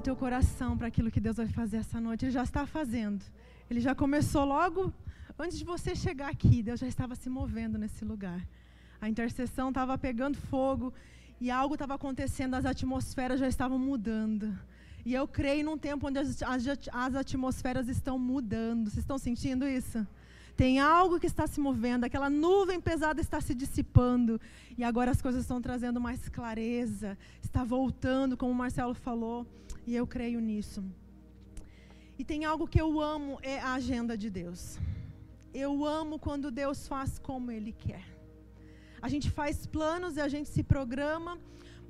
o teu coração para aquilo que Deus vai fazer essa noite. Ele já está fazendo. Ele já começou logo antes de você chegar aqui. Deus já estava se movendo nesse lugar. A intercessão estava pegando fogo e algo estava acontecendo, as atmosferas já estavam mudando. E eu creio num tempo onde as, as, as atmosferas estão mudando. Vocês estão sentindo isso? Tem algo que está se movendo, aquela nuvem pesada está se dissipando. E agora as coisas estão trazendo mais clareza, está voltando, como o Marcelo falou. E eu creio nisso. E tem algo que eu amo, é a agenda de Deus. Eu amo quando Deus faz como Ele quer. A gente faz planos e a gente se programa,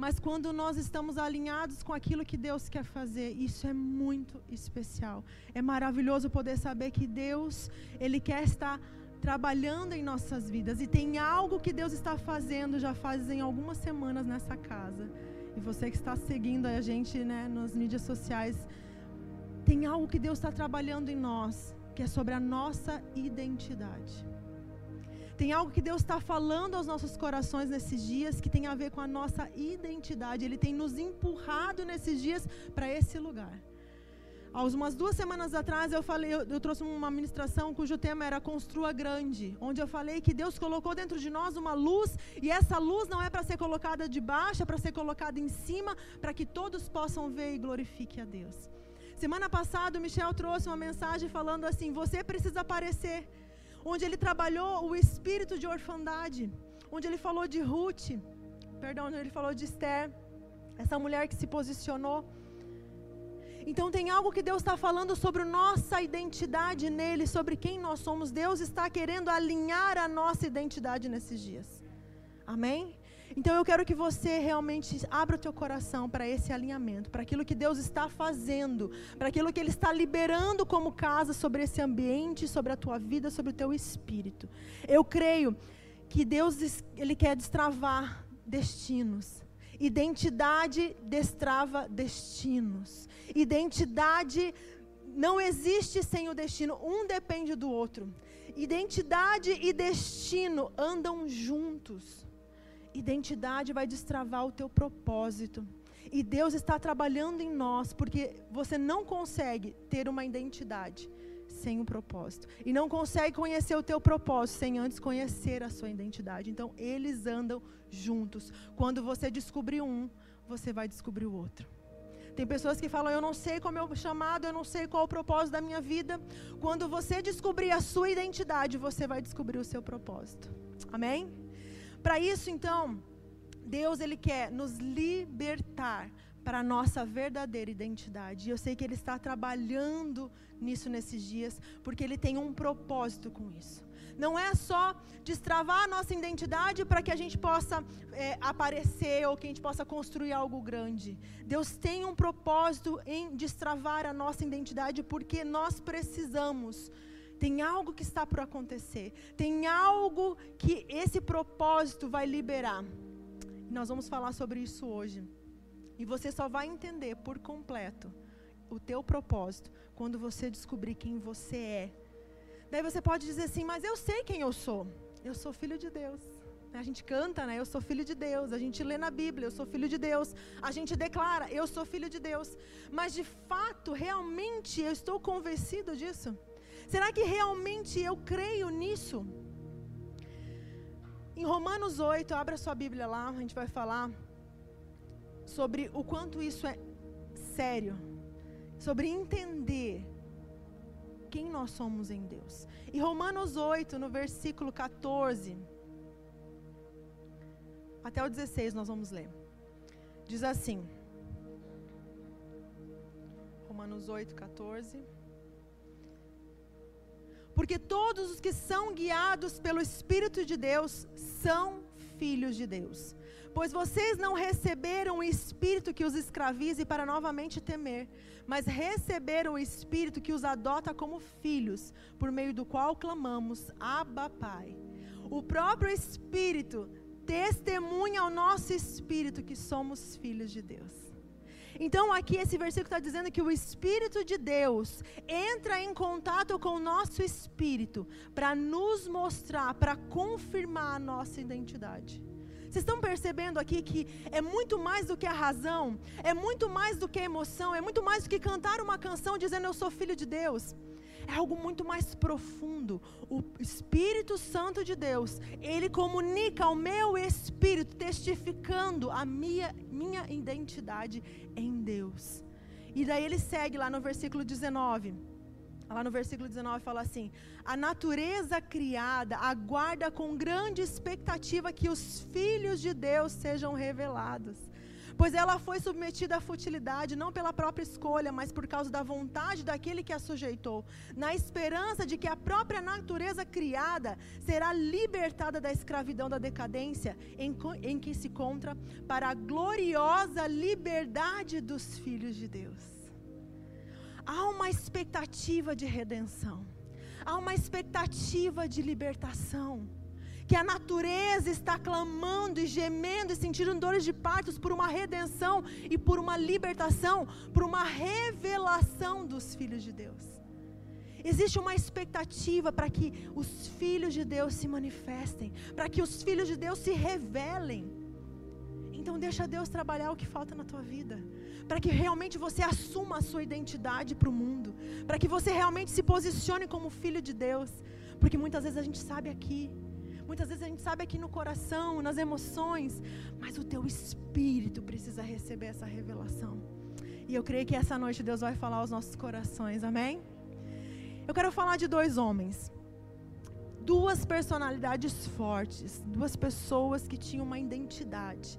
mas quando nós estamos alinhados com aquilo que Deus quer fazer, isso é muito especial. É maravilhoso poder saber que Deus, Ele quer estar trabalhando em nossas vidas. E tem algo que Deus está fazendo, já fazem algumas semanas nessa casa. E você que está seguindo a gente né, nas mídias sociais, tem algo que Deus está trabalhando em nós, que é sobre a nossa identidade. Tem algo que Deus está falando aos nossos corações nesses dias que tem a ver com a nossa identidade. Ele tem nos empurrado nesses dias para esse lugar. Há umas duas semanas atrás eu falei, eu, eu, trouxe uma ministração cujo tema era Construa Grande, onde eu falei que Deus colocou dentro de nós uma luz e essa luz não é para ser colocada de baixo, é para ser colocada em cima, para que todos possam ver e glorifique a Deus. Semana passada o Michel trouxe uma mensagem falando assim: você precisa aparecer onde ele trabalhou o espírito de orfandade, onde ele falou de Ruth, perdão, onde ele falou de Esther, essa mulher que se posicionou. Então tem algo que Deus está falando sobre nossa identidade nele, sobre quem nós somos. Deus está querendo alinhar a nossa identidade nesses dias. Amém? Então eu quero que você realmente abra o teu coração para esse alinhamento, para aquilo que Deus está fazendo, para aquilo que Ele está liberando como casa sobre esse ambiente, sobre a tua vida, sobre o teu espírito. Eu creio que Deus Ele quer destravar destinos. Identidade destrava destinos. Identidade não existe sem o destino, um depende do outro. Identidade e destino andam juntos. Identidade vai destravar o teu propósito. E Deus está trabalhando em nós, porque você não consegue ter uma identidade sem um propósito. E não consegue conhecer o teu propósito sem antes conhecer a sua identidade. Então, eles andam juntos. Quando você descobrir um, você vai descobrir o outro. Tem pessoas que falam, eu não sei como é o chamado, eu não sei qual é o propósito da minha vida. Quando você descobrir a sua identidade, você vai descobrir o seu propósito. Amém? Para isso, então, Deus ele quer nos libertar para a nossa verdadeira identidade. E eu sei que Ele está trabalhando nisso nesses dias, porque Ele tem um propósito com isso. Não é só destravar a nossa identidade para que a gente possa é, aparecer ou que a gente possa construir algo grande. Deus tem um propósito em destravar a nossa identidade, porque nós precisamos tem algo que está por acontecer. Tem algo que esse propósito vai liberar. nós vamos falar sobre isso hoje. E você só vai entender por completo o teu propósito quando você descobrir quem você é. Daí você pode dizer assim: "Mas eu sei quem eu sou. Eu sou filho de Deus." A gente canta, né? Eu sou filho de Deus. A gente lê na Bíblia, eu sou filho de Deus. A gente declara, eu sou filho de Deus. Mas de fato, realmente eu estou convencido disso? Será que realmente eu creio nisso? Em Romanos 8, abra sua Bíblia lá, a gente vai falar sobre o quanto isso é sério, sobre entender quem nós somos em Deus. Em Romanos 8, no versículo 14 até o 16, nós vamos ler. Diz assim: Romanos 8, 14. Porque todos os que são guiados pelo Espírito de Deus são filhos de Deus. Pois vocês não receberam o espírito que os escravize para novamente temer, mas receberam o espírito que os adota como filhos, por meio do qual clamamos: Abba, Pai. O próprio Espírito testemunha ao nosso espírito que somos filhos de Deus. Então, aqui esse versículo está dizendo que o Espírito de Deus entra em contato com o nosso espírito para nos mostrar, para confirmar a nossa identidade. Vocês estão percebendo aqui que é muito mais do que a razão, é muito mais do que a emoção, é muito mais do que cantar uma canção dizendo eu sou filho de Deus. É algo muito mais profundo. O Espírito Santo de Deus, ele comunica ao meu espírito, testificando a minha, minha identidade em Deus. E daí ele segue lá no versículo 19. Lá no versículo 19 fala assim: A natureza criada aguarda com grande expectativa que os filhos de Deus sejam revelados. Pois ela foi submetida à futilidade, não pela própria escolha, mas por causa da vontade daquele que a sujeitou, na esperança de que a própria natureza criada será libertada da escravidão da decadência em, em que se encontra, para a gloriosa liberdade dos filhos de Deus. Há uma expectativa de redenção, há uma expectativa de libertação. Que a natureza está clamando e gemendo e sentindo dores de partos por uma redenção e por uma libertação, por uma revelação dos filhos de Deus. Existe uma expectativa para que os filhos de Deus se manifestem, para que os filhos de Deus se revelem. Então deixa Deus trabalhar o que falta na tua vida para que realmente você assuma a sua identidade para o mundo, para que você realmente se posicione como filho de Deus, porque muitas vezes a gente sabe aqui, muitas vezes a gente sabe aqui no coração, nas emoções, mas o teu espírito precisa receber essa revelação. E eu creio que essa noite Deus vai falar aos nossos corações, amém? Eu quero falar de dois homens, duas personalidades fortes, duas pessoas que tinham uma identidade.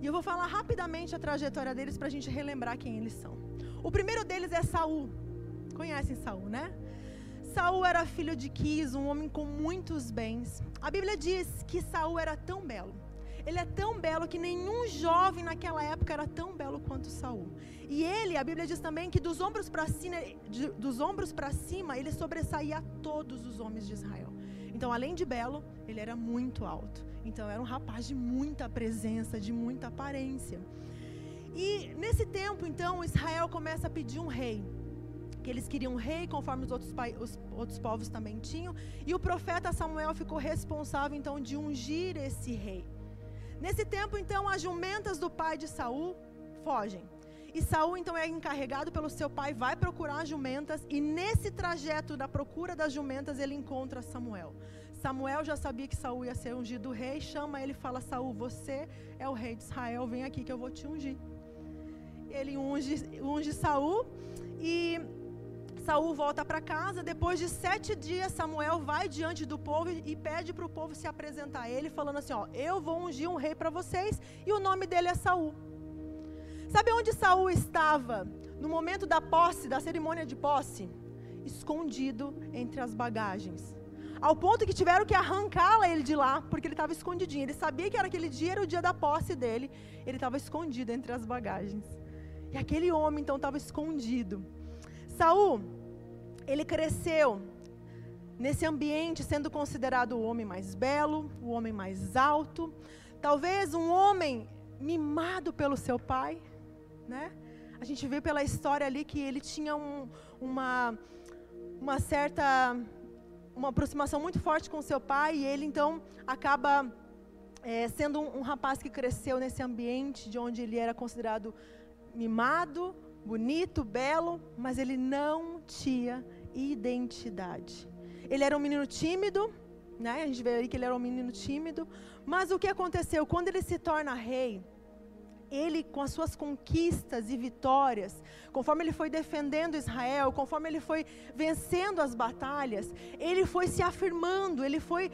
E eu vou falar rapidamente a trajetória deles para a gente relembrar quem eles são. O primeiro deles é Saul. Conhecem Saul, né? Saul era filho de Quis, um homem com muitos bens. A Bíblia diz que Saul era tão belo. Ele é tão belo que nenhum jovem naquela época era tão belo quanto Saul. E ele, a Bíblia diz também que dos ombros para cima, dos ombros para cima, ele sobressaía a todos os homens de Israel. Então, além de belo, ele era muito alto. Então era um rapaz de muita presença, de muita aparência. E nesse tempo, então, Israel começa a pedir um rei. Eles queriam um rei, conforme os outros, os outros povos também tinham. E o profeta Samuel ficou responsável, então, de ungir esse rei. Nesse tempo, então, as jumentas do pai de Saul fogem. E Saul então é encarregado pelo seu pai, vai procurar as jumentas e nesse trajeto da procura das jumentas ele encontra Samuel. Samuel já sabia que Saul ia ser ungido rei, chama ele e fala: Saul, você é o rei de Israel, vem aqui que eu vou te ungir. Ele unge, unge Saul e Saul volta para casa. Depois de sete dias, Samuel vai diante do povo e pede para o povo se apresentar a ele, falando assim: ó, eu vou ungir um rei para vocês e o nome dele é Saul. Sabe onde Saul estava no momento da posse, da cerimônia de posse? Escondido entre as bagagens. Ao ponto que tiveram que arrancá-la ele de lá, porque ele estava escondidinho. Ele sabia que era aquele dia, era o dia da posse dele. Ele estava escondido entre as bagagens. E aquele homem então estava escondido. Saul, ele cresceu nesse ambiente sendo considerado o homem mais belo, o homem mais alto, talvez um homem mimado pelo seu pai, né? A gente vê pela história ali que ele tinha um, uma, uma certa uma aproximação muito forte com seu pai e ele então acaba é, sendo um, um, rapaz que cresceu nesse ambiente de onde ele era considerado mimado, bonito, belo, mas ele não tinha identidade. Ele era um menino tímido, né? A gente vê aí que ele era um menino tímido, mas o que aconteceu quando ele se torna rei? ele, com as suas conquistas e vitórias, conforme ele foi defendendo Israel, conforme ele foi vencendo as batalhas, ele foi se afirmando, ele foi uh,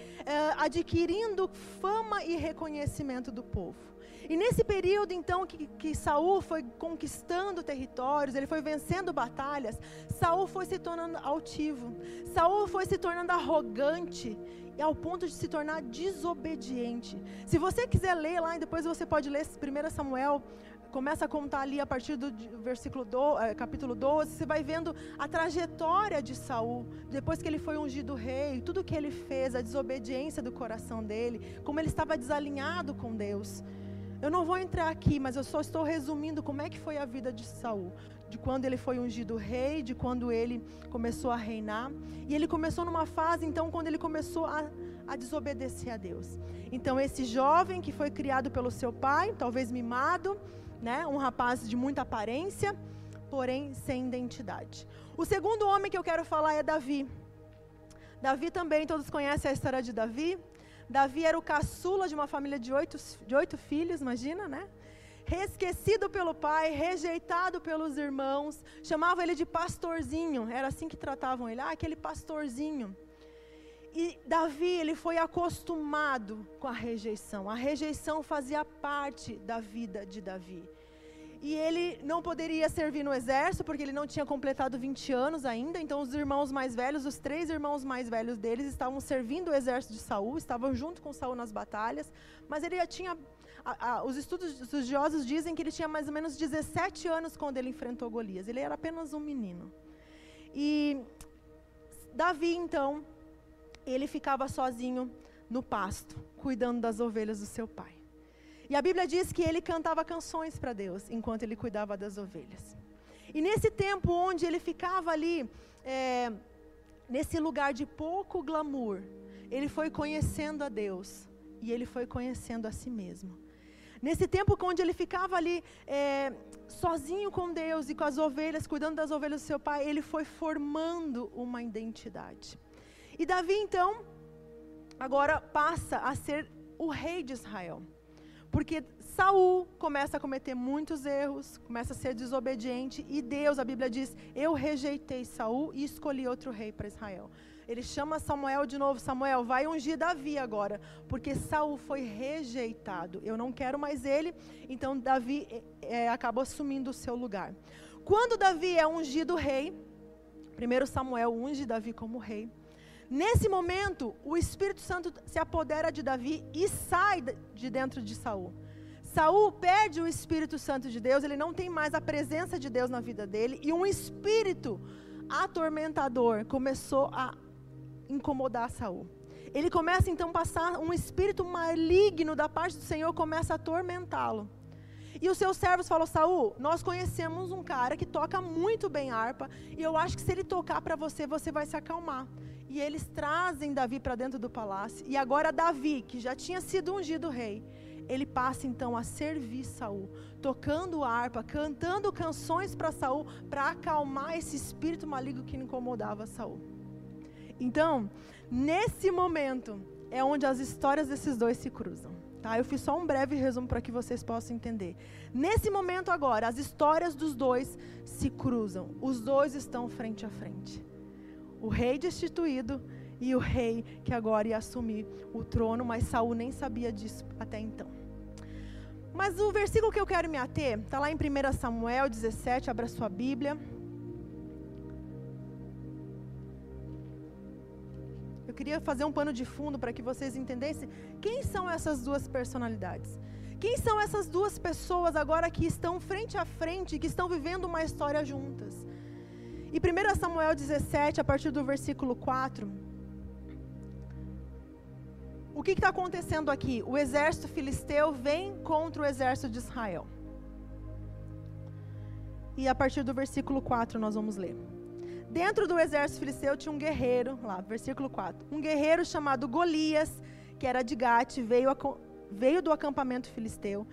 adquirindo fama e reconhecimento do povo. E nesse período, então, que, que Saul foi conquistando territórios, ele foi vencendo batalhas, Saul foi se tornando altivo, Saul foi se tornando arrogante, e ao ponto de se tornar desobediente. Se você quiser ler lá, e depois você pode ler 1 Samuel, começa a contar ali a partir do versículo do, é, capítulo 12, você vai vendo a trajetória de Saul, depois que ele foi ungido rei, tudo que ele fez, a desobediência do coração dele, como ele estava desalinhado com Deus. Eu não vou entrar aqui, mas eu só estou resumindo como é que foi a vida de Saul de quando ele foi ungido rei, de quando ele começou a reinar. E ele começou numa fase, então, quando ele começou a, a desobedecer a Deus. Então, esse jovem que foi criado pelo seu pai, talvez mimado, né, um rapaz de muita aparência, porém sem identidade. O segundo homem que eu quero falar é Davi. Davi também, todos conhecem a história de Davi. Davi era o caçula de uma família de oito, de oito filhos, imagina, né? Esquecido pelo pai, rejeitado pelos irmãos, chamavam ele de pastorzinho, era assim que tratavam ele, ah, aquele pastorzinho. E Davi, ele foi acostumado com a rejeição. A rejeição fazia parte da vida de Davi. E ele não poderia servir no exército, porque ele não tinha completado 20 anos ainda. Então, os irmãos mais velhos, os três irmãos mais velhos deles, estavam servindo o exército de Saul, estavam junto com Saul nas batalhas. Mas ele já tinha. A, a, os estudos estudiosos dizem que ele tinha mais ou menos 17 anos quando ele enfrentou Golias. Ele era apenas um menino. E Davi, então, ele ficava sozinho no pasto, cuidando das ovelhas do seu pai. E a Bíblia diz que ele cantava canções para Deus enquanto ele cuidava das ovelhas. E nesse tempo onde ele ficava ali, é, nesse lugar de pouco glamour, ele foi conhecendo a Deus e ele foi conhecendo a si mesmo. Nesse tempo onde ele ficava ali é, sozinho com Deus e com as ovelhas, cuidando das ovelhas do seu pai, ele foi formando uma identidade. E Davi, então, agora passa a ser o rei de Israel. Porque Saul começa a cometer muitos erros, começa a ser desobediente, e Deus, a Bíblia diz: Eu rejeitei Saul e escolhi outro rei para Israel. Ele chama Samuel de novo, Samuel, vai ungir Davi agora, porque Saul foi rejeitado. Eu não quero mais ele, então Davi é, acabou assumindo o seu lugar. Quando Davi é ungido rei, primeiro Samuel unge Davi como rei. Nesse momento, o Espírito Santo se apodera de Davi e sai de dentro de Saul. Saul perde o Espírito Santo de Deus, ele não tem mais a presença de Deus na vida dele, e um espírito atormentador começou a incomodar Saul. Ele começa então a passar um espírito maligno da parte do Senhor começa a atormentá-lo. E os seus servos falam: Saul, nós conhecemos um cara que toca muito bem harpa, e eu acho que se ele tocar para você, você vai se acalmar. E eles trazem Davi para dentro do palácio. E agora Davi, que já tinha sido ungido rei, ele passa então a servir Saul, tocando harpa, cantando canções para Saul, para acalmar esse espírito maligno que incomodava Saul. Então, nesse momento é onde as histórias desses dois se cruzam. Tá? Eu fiz só um breve resumo para que vocês possam entender. Nesse momento agora, as histórias dos dois se cruzam. Os dois estão frente a frente o rei destituído e o rei que agora ia assumir o trono, mas Saul nem sabia disso até então. Mas o versículo que eu quero me ater está lá em 1 Samuel 17, abra sua Bíblia. Eu queria fazer um pano de fundo para que vocês entendessem quem são essas duas personalidades. Quem são essas duas pessoas agora que estão frente a frente, que estão vivendo uma história juntas? E 1 Samuel 17, a partir do versículo 4. O que está acontecendo aqui? O exército filisteu vem contra o exército de Israel. E a partir do versículo 4 nós vamos ler. Dentro do exército filisteu tinha um guerreiro, lá, versículo 4. Um guerreiro chamado Golias, que era de Gate, veio, veio do acampamento filisteu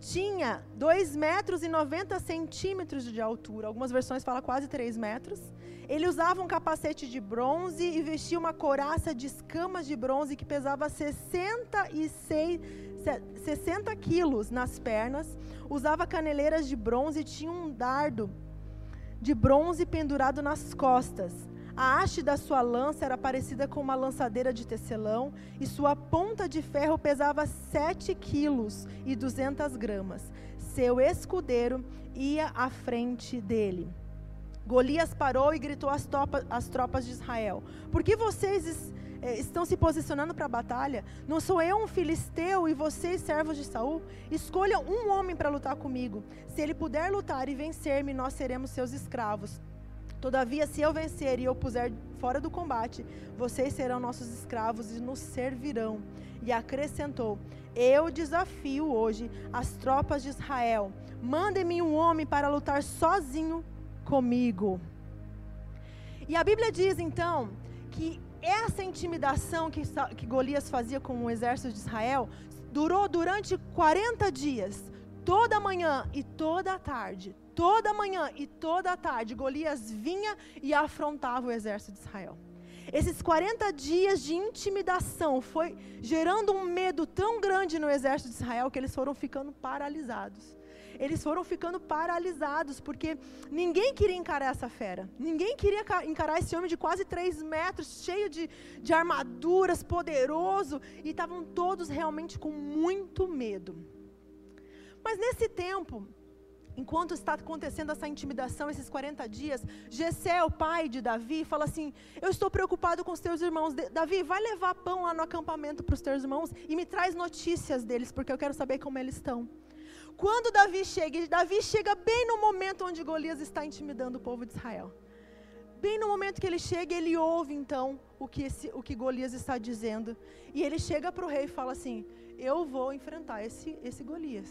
tinha 2 metros e 90 centímetros de altura, algumas versões falam quase 3 metros. Ele usava um capacete de bronze e vestia uma coraça de escamas de bronze que pesava 66, 60 quilos nas pernas. Usava caneleiras de bronze e tinha um dardo de bronze pendurado nas costas. A haste da sua lança era parecida com uma lançadeira de tecelão, e sua ponta de ferro pesava sete quilos e duzentas gramas. Seu escudeiro ia à frente dele. Golias parou e gritou às, às tropas de Israel: Por que vocês eh, estão se posicionando para a batalha? Não sou eu um filisteu e vocês servos de Saul? Escolham um homem para lutar comigo. Se ele puder lutar e vencer-me, nós seremos seus escravos. Todavia, se eu vencer e eu puser fora do combate, vocês serão nossos escravos e nos servirão. E acrescentou: Eu desafio hoje as tropas de Israel. Mandem-me um homem para lutar sozinho comigo. E a Bíblia diz então que essa intimidação que, que Golias fazia com o exército de Israel durou durante 40 dias, toda manhã e toda tarde. Toda manhã e toda tarde, Golias vinha e afrontava o exército de Israel. Esses 40 dias de intimidação foi gerando um medo tão grande no exército de Israel que eles foram ficando paralisados eles foram ficando paralisados, porque ninguém queria encarar essa fera. Ninguém queria encarar esse homem de quase três metros, cheio de, de armaduras, poderoso, e estavam todos realmente com muito medo. Mas nesse tempo, enquanto está acontecendo essa intimidação, esses 40 dias, Jessé, o pai de Davi, fala assim: Eu estou preocupado com os teus irmãos. Davi, vai levar pão lá no acampamento para os teus irmãos e me traz notícias deles, porque eu quero saber como eles estão. Quando Davi chega, e Davi chega bem no momento onde Golias está intimidando o povo de Israel. Bem no momento que ele chega, ele ouve então o que, esse, o que Golias está dizendo. E ele chega para o rei e fala assim: Eu vou enfrentar esse, esse Golias.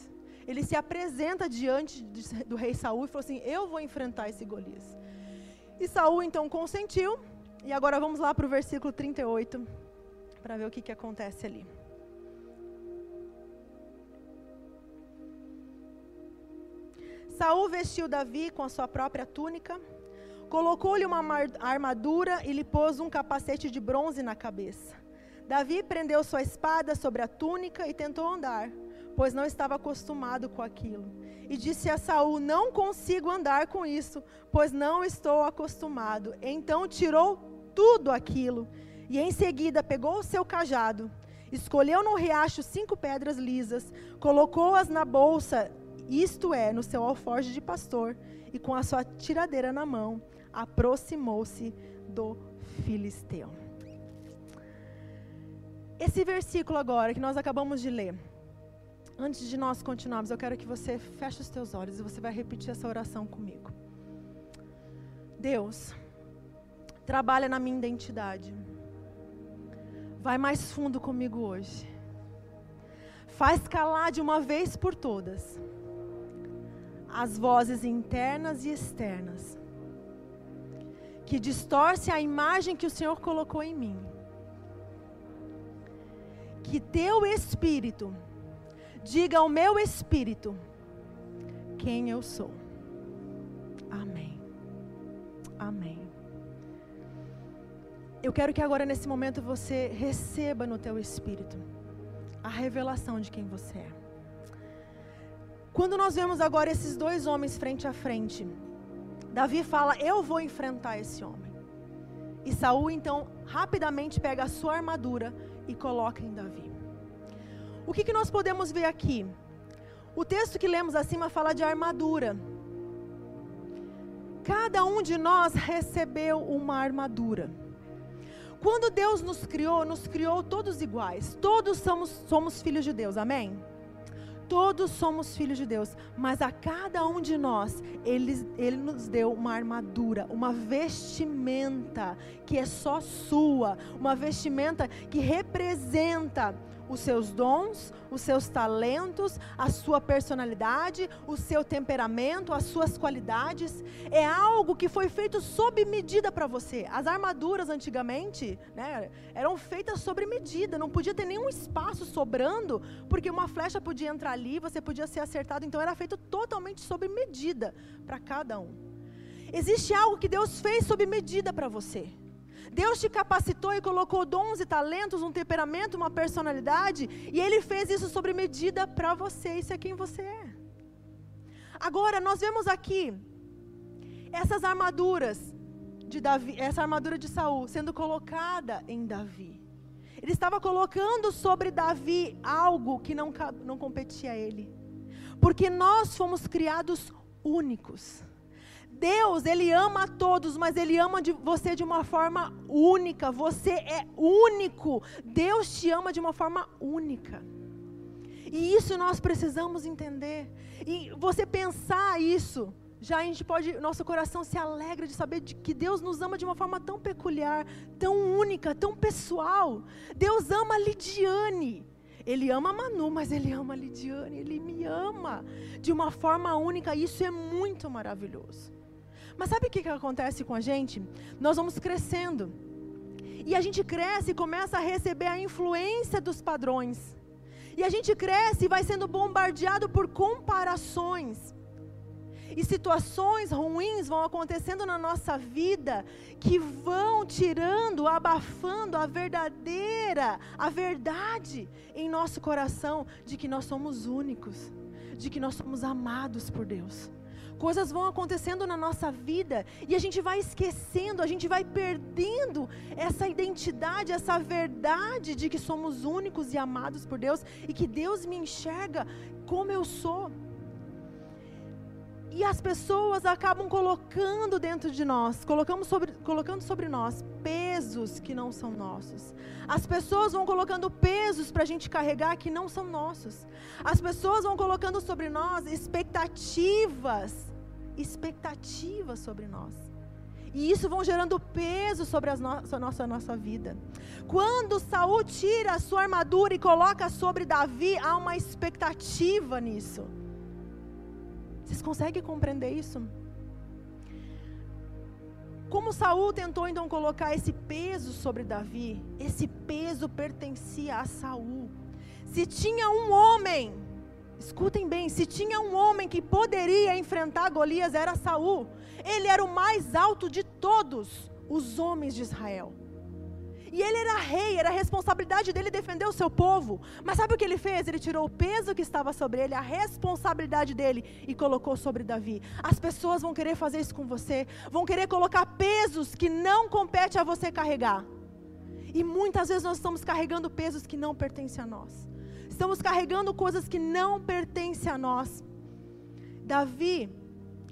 Ele se apresenta diante do rei Saul e falou assim: Eu vou enfrentar esse Golias. E Saul então consentiu. E agora vamos lá para o versículo 38 para ver o que, que acontece ali. Saul vestiu Davi com a sua própria túnica, colocou-lhe uma armadura e lhe pôs um capacete de bronze na cabeça. Davi prendeu sua espada sobre a túnica e tentou andar, pois não estava acostumado com aquilo. E disse a Saul: Não consigo andar com isso, pois não estou acostumado. Então tirou tudo aquilo e em seguida pegou o seu cajado, escolheu no riacho cinco pedras lisas, colocou-as na bolsa isto é, no seu alforje de pastor, e com a sua tiradeira na mão, aproximou-se do filisteu. Esse versículo agora que nós acabamos de ler, antes de nós continuarmos, eu quero que você feche os teus olhos e você vai repetir essa oração comigo. Deus, trabalha na minha identidade. Vai mais fundo comigo hoje. Faz calar de uma vez por todas as vozes internas e externas, que distorce a imagem que o Senhor colocou em mim. Que teu espírito diga ao meu espírito quem eu sou. Amém. Amém. Eu quero que agora nesse momento você receba no teu espírito a revelação de quem você é. Quando nós vemos agora esses dois homens frente a frente, Davi fala: Eu vou enfrentar esse homem. E Saul então rapidamente pega a sua armadura e coloca em Davi. O que, que nós podemos ver aqui? O texto que lemos acima fala de armadura. Cada um de nós recebeu uma armadura. Quando Deus nos criou, nos criou todos iguais. Todos somos, somos filhos de Deus, amém? Todos somos filhos de Deus, mas a cada um de nós, Ele, Ele nos deu uma armadura, uma vestimenta que é só sua, uma vestimenta que representa os seus dons, os seus talentos, a sua personalidade, o seu temperamento, as suas qualidades. É algo que foi feito sob medida para você. As armaduras antigamente né, eram feitas sobre medida, não podia ter nenhum espaço sobrando, porque uma flecha podia entrar ali, você podia ser acertado, então era feito totalmente sob medida para cada um. Existe algo que Deus fez sob medida para você. Deus te capacitou e colocou dons e talentos, um temperamento, uma personalidade, e Ele fez isso sobre medida para você. Isso é quem você é. Agora, nós vemos aqui essas armaduras de Davi, essa armadura de Saul sendo colocada em Davi. Ele estava colocando sobre Davi algo que não, não competia a ele. Porque nós fomos criados únicos. Deus, Ele ama a todos, mas Ele ama de você de uma forma única. Você é único. Deus te ama de uma forma única. E isso nós precisamos entender. E você pensar isso, já a gente pode, nosso coração se alegra de saber de que Deus nos ama de uma forma tão peculiar, tão única, tão pessoal. Deus ama Lidiane. Ele ama Manu, mas ele ama Lidiane, ele me ama de uma forma única, isso é muito maravilhoso. Mas sabe o que, que acontece com a gente? Nós vamos crescendo. E a gente cresce e começa a receber a influência dos padrões. E a gente cresce e vai sendo bombardeado por comparações. E situações ruins vão acontecendo na nossa vida que vão tirando, abafando a verdadeira, a verdade em nosso coração de que nós somos únicos, de que nós somos amados por Deus coisas vão acontecendo na nossa vida e a gente vai esquecendo, a gente vai perdendo essa identidade, essa verdade de que somos únicos e amados por Deus e que Deus me enxerga como eu sou. E as pessoas acabam colocando dentro de nós, colocamos sobre, colocando sobre nós pesos que não são nossos. As pessoas vão colocando pesos para a gente carregar que não são nossos. As pessoas vão colocando sobre nós expectativas, expectativas sobre nós. E isso vão gerando peso sobre a nossa, nossa, nossa vida. Quando Saul tira a sua armadura e coloca sobre Davi, há uma expectativa nisso. Vocês conseguem compreender isso? Como Saul tentou então colocar esse peso sobre Davi, esse peso pertencia a Saul. Se tinha um homem, escutem bem, se tinha um homem que poderia enfrentar Golias era Saul. Ele era o mais alto de todos os homens de Israel. E ele era rei, era a responsabilidade dele defender o seu povo. Mas sabe o que ele fez? Ele tirou o peso que estava sobre ele, a responsabilidade dele, e colocou sobre Davi. As pessoas vão querer fazer isso com você, vão querer colocar pesos que não compete a você carregar. E muitas vezes nós estamos carregando pesos que não pertencem a nós. Estamos carregando coisas que não pertencem a nós. Davi,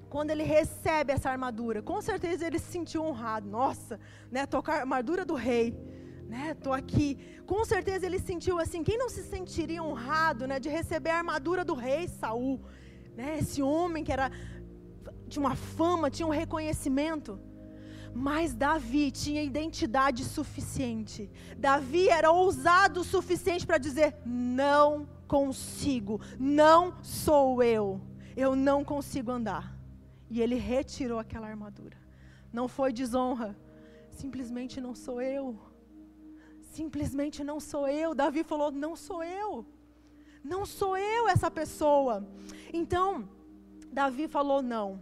quando ele recebe essa armadura, com certeza ele se sentiu honrado. Nossa, né, tocar a armadura do rei, né? Tô aqui. Com certeza ele sentiu assim, quem não se sentiria honrado, né, de receber a armadura do rei Saul, né? Esse homem que era tinha uma fama, tinha um reconhecimento. Mas Davi tinha identidade suficiente. Davi era ousado o suficiente para dizer: "Não consigo, não sou eu. Eu não consigo andar." E ele retirou aquela armadura. Não foi desonra. Simplesmente não sou eu. Simplesmente não sou eu. Davi falou: Não sou eu. Não sou eu essa pessoa. Então, Davi falou: Não.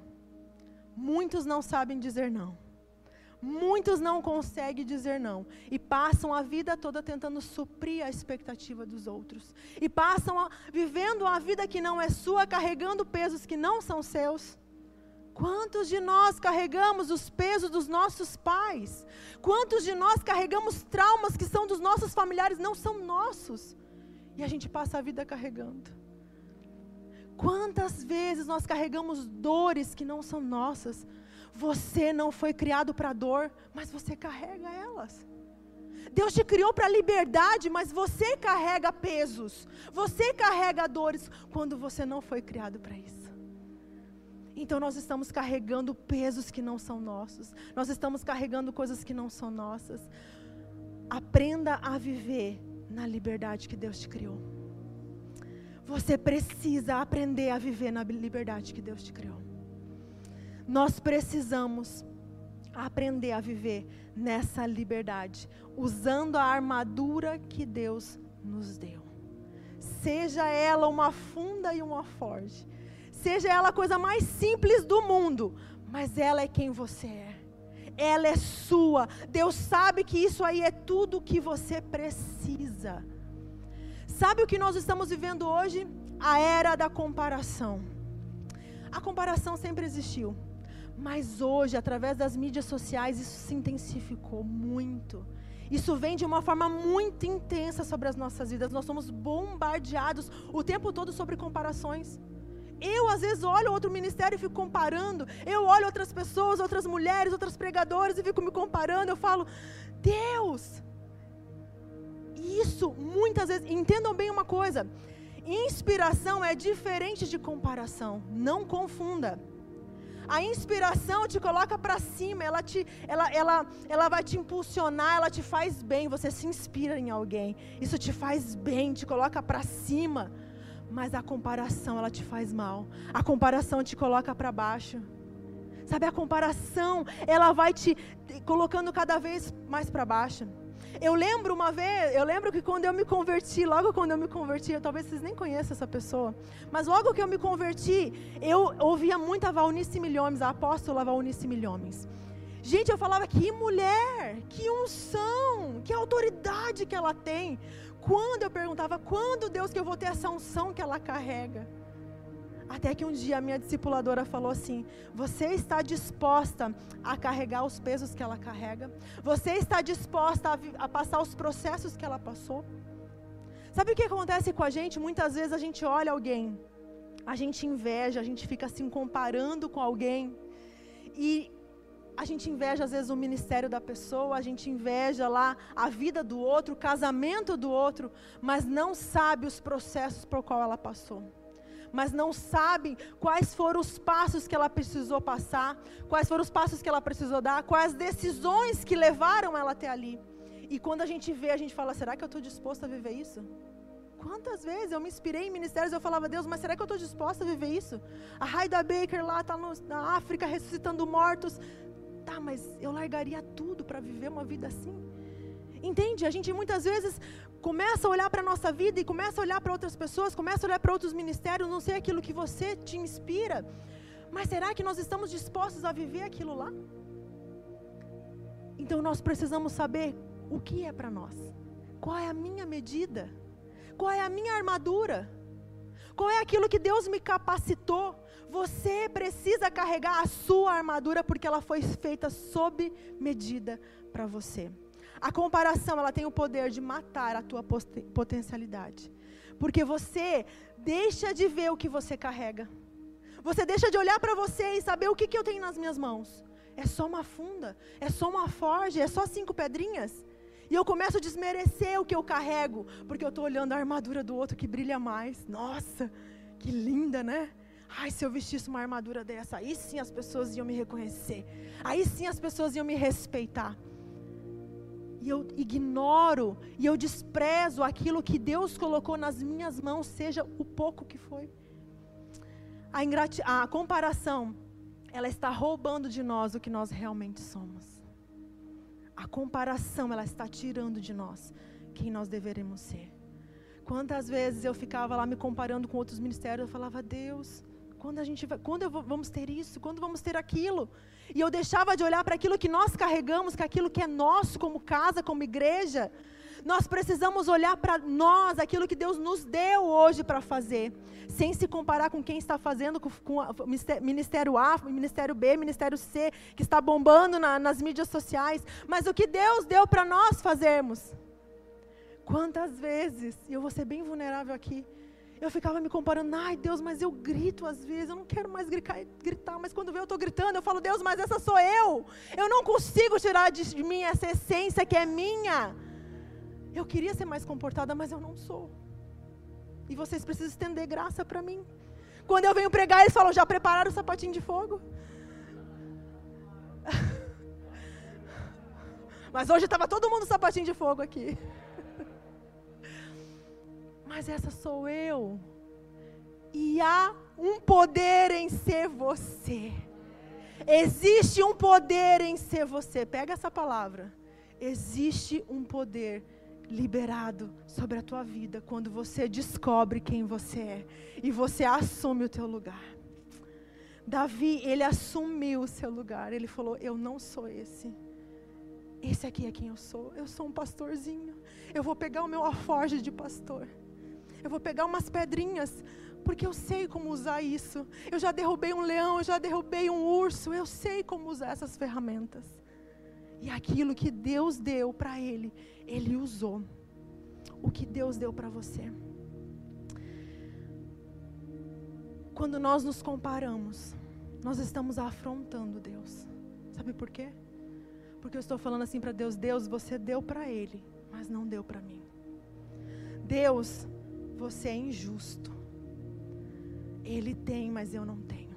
Muitos não sabem dizer não. Muitos não conseguem dizer não e passam a vida toda tentando suprir a expectativa dos outros. E passam a, vivendo a vida que não é sua, carregando pesos que não são seus. Quantos de nós carregamos os pesos dos nossos pais? Quantos de nós carregamos traumas que são dos nossos familiares, não são nossos? E a gente passa a vida carregando. Quantas vezes nós carregamos dores que não são nossas? Você não foi criado para dor, mas você carrega elas. Deus te criou para liberdade, mas você carrega pesos. Você carrega dores quando você não foi criado para isso. Então nós estamos carregando pesos que não são nossos. Nós estamos carregando coisas que não são nossas. Aprenda a viver na liberdade que Deus te criou. Você precisa aprender a viver na liberdade que Deus te criou. Nós precisamos aprender a viver nessa liberdade, usando a armadura que Deus nos deu. Seja ela uma funda e uma forge seja ela a coisa mais simples do mundo, mas ela é quem você é. Ela é sua. Deus sabe que isso aí é tudo que você precisa. Sabe o que nós estamos vivendo hoje? A era da comparação. A comparação sempre existiu. Mas hoje, através das mídias sociais, isso se intensificou muito. Isso vem de uma forma muito intensa sobre as nossas vidas. Nós somos bombardeados o tempo todo sobre comparações. Eu, às vezes, olho outro ministério e fico comparando. Eu olho outras pessoas, outras mulheres, outras pregadoras e fico me comparando. Eu falo, Deus. Isso, muitas vezes, entendam bem uma coisa: inspiração é diferente de comparação. Não confunda. A inspiração te coloca para cima, ela, te, ela, ela, ela vai te impulsionar, ela te faz bem. Você se inspira em alguém, isso te faz bem, te coloca para cima. Mas a comparação, ela te faz mal. A comparação te coloca para baixo. Sabe, a comparação, ela vai te colocando cada vez mais para baixo. Eu lembro uma vez, eu lembro que quando eu me converti, logo quando eu me converti, talvez vocês nem conheçam essa pessoa, mas logo que eu me converti, eu ouvia muito a Valnice Milhomes, a apóstola Valnice Milhomes. Gente, eu falava que mulher, que unção, que autoridade que ela tem. Quando eu perguntava, quando Deus que eu vou ter essa unção que ela carrega? Até que um dia a minha discipuladora falou assim: Você está disposta a carregar os pesos que ela carrega? Você está disposta a, a, passar os processos que ela passou? Sabe o que acontece com a gente? Muitas vezes a gente olha alguém, a gente inveja, a gente fica assim comparando com alguém. E a gente inveja às vezes o ministério da pessoa, a gente inveja lá a vida do outro, o casamento do outro, mas não sabe os processos por qual ela passou. Mas não sabe quais foram os passos que ela precisou passar, quais foram os passos que ela precisou dar, quais decisões que levaram ela até ali. E quando a gente vê, a gente fala: será que eu estou disposta a viver isso? Quantas vezes eu me inspirei em ministérios eu falava, Deus, mas será que eu estou disposta a viver isso? A Raida Baker lá está na África ressuscitando mortos. Tá, mas eu largaria tudo para viver uma vida assim? Entende? A gente muitas vezes começa a olhar para a nossa vida e começa a olhar para outras pessoas, começa a olhar para outros ministérios, não sei aquilo que você te inspira. Mas será que nós estamos dispostos a viver aquilo lá? Então nós precisamos saber o que é para nós. Qual é a minha medida? Qual é a minha armadura? Qual é aquilo que Deus me capacitou? Você precisa carregar a sua armadura porque ela foi feita sob medida para você. A comparação, ela tem o poder de matar a tua potencialidade. Porque você deixa de ver o que você carrega. Você deixa de olhar para você e saber o que, que eu tenho nas minhas mãos. É só uma funda, é só uma forja, é só cinco pedrinhas. E eu começo a desmerecer o que eu carrego, porque eu estou olhando a armadura do outro que brilha mais. Nossa, que linda, né? Ai, se eu vestisse uma armadura dessa, aí sim as pessoas iam me reconhecer. Aí sim as pessoas iam me respeitar. E eu ignoro e eu desprezo aquilo que Deus colocou nas minhas mãos, seja o pouco que foi. A, ingrati a comparação, ela está roubando de nós o que nós realmente somos. A comparação, ela está tirando de nós quem nós deveremos ser. Quantas vezes eu ficava lá me comparando com outros ministérios, eu falava, Deus, quando a gente vai, quando eu, vamos ter isso? Quando vamos ter aquilo? E eu deixava de olhar para aquilo que nós carregamos, que é aquilo que é nosso como casa, como igreja. Nós precisamos olhar para nós, aquilo que Deus nos deu hoje para fazer, sem se comparar com quem está fazendo, com, com o Ministério A, Ministério B, Ministério C, que está bombando na, nas mídias sociais, mas o que Deus deu para nós fazermos. Quantas vezes, e eu vou ser bem vulnerável aqui, eu ficava me comparando, ai Deus, mas eu grito às vezes, eu não quero mais gritar, mas quando eu estou gritando, eu falo, Deus, mas essa sou eu. Eu não consigo tirar de mim essa essência que é minha. Eu queria ser mais comportada, mas eu não sou. E vocês precisam estender graça para mim. Quando eu venho pregar, eles falam, já prepararam o sapatinho de fogo? Mas hoje estava todo mundo sapatinho de fogo aqui mas essa sou eu. E há um poder em ser você. Existe um poder em ser você. Pega essa palavra. Existe um poder liberado sobre a tua vida quando você descobre quem você é e você assume o teu lugar. Davi, ele assumiu o seu lugar. Ele falou: Eu não sou esse. Esse aqui é quem eu sou. Eu sou um pastorzinho. Eu vou pegar o meu alforje de pastor eu vou pegar umas pedrinhas, porque eu sei como usar isso. Eu já derrubei um leão, eu já derrubei um urso, eu sei como usar essas ferramentas. E aquilo que Deus deu para ele, ele usou. O que Deus deu para você. Quando nós nos comparamos, nós estamos afrontando Deus. Sabe por quê? Porque eu estou falando assim para Deus: Deus, você deu para ele, mas não deu para mim. Deus, você é injusto. Ele tem, mas eu não tenho.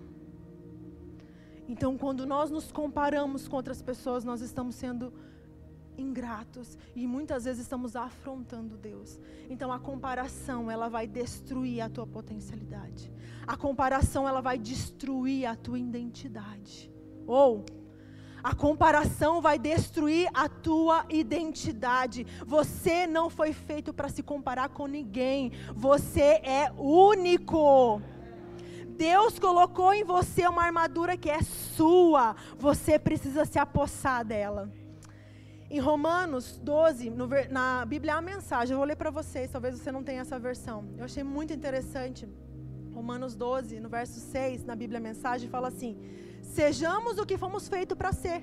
Então, quando nós nos comparamos com outras pessoas, nós estamos sendo ingratos e muitas vezes estamos afrontando Deus. Então a comparação, ela vai destruir a tua potencialidade. A comparação, ela vai destruir a tua identidade. Ou A comparação vai destruir a tua identidade. Você não foi feito para se comparar com ninguém. Você é único. Deus colocou em você uma armadura que é sua. Você precisa se apossar dela. Em Romanos 12, no, na Bíblia há a mensagem, eu vou ler para vocês, talvez você não tenha essa versão. Eu achei muito interessante. Romanos 12, no verso 6, na Bíblia a mensagem, fala assim: Sejamos o que fomos feitos para ser,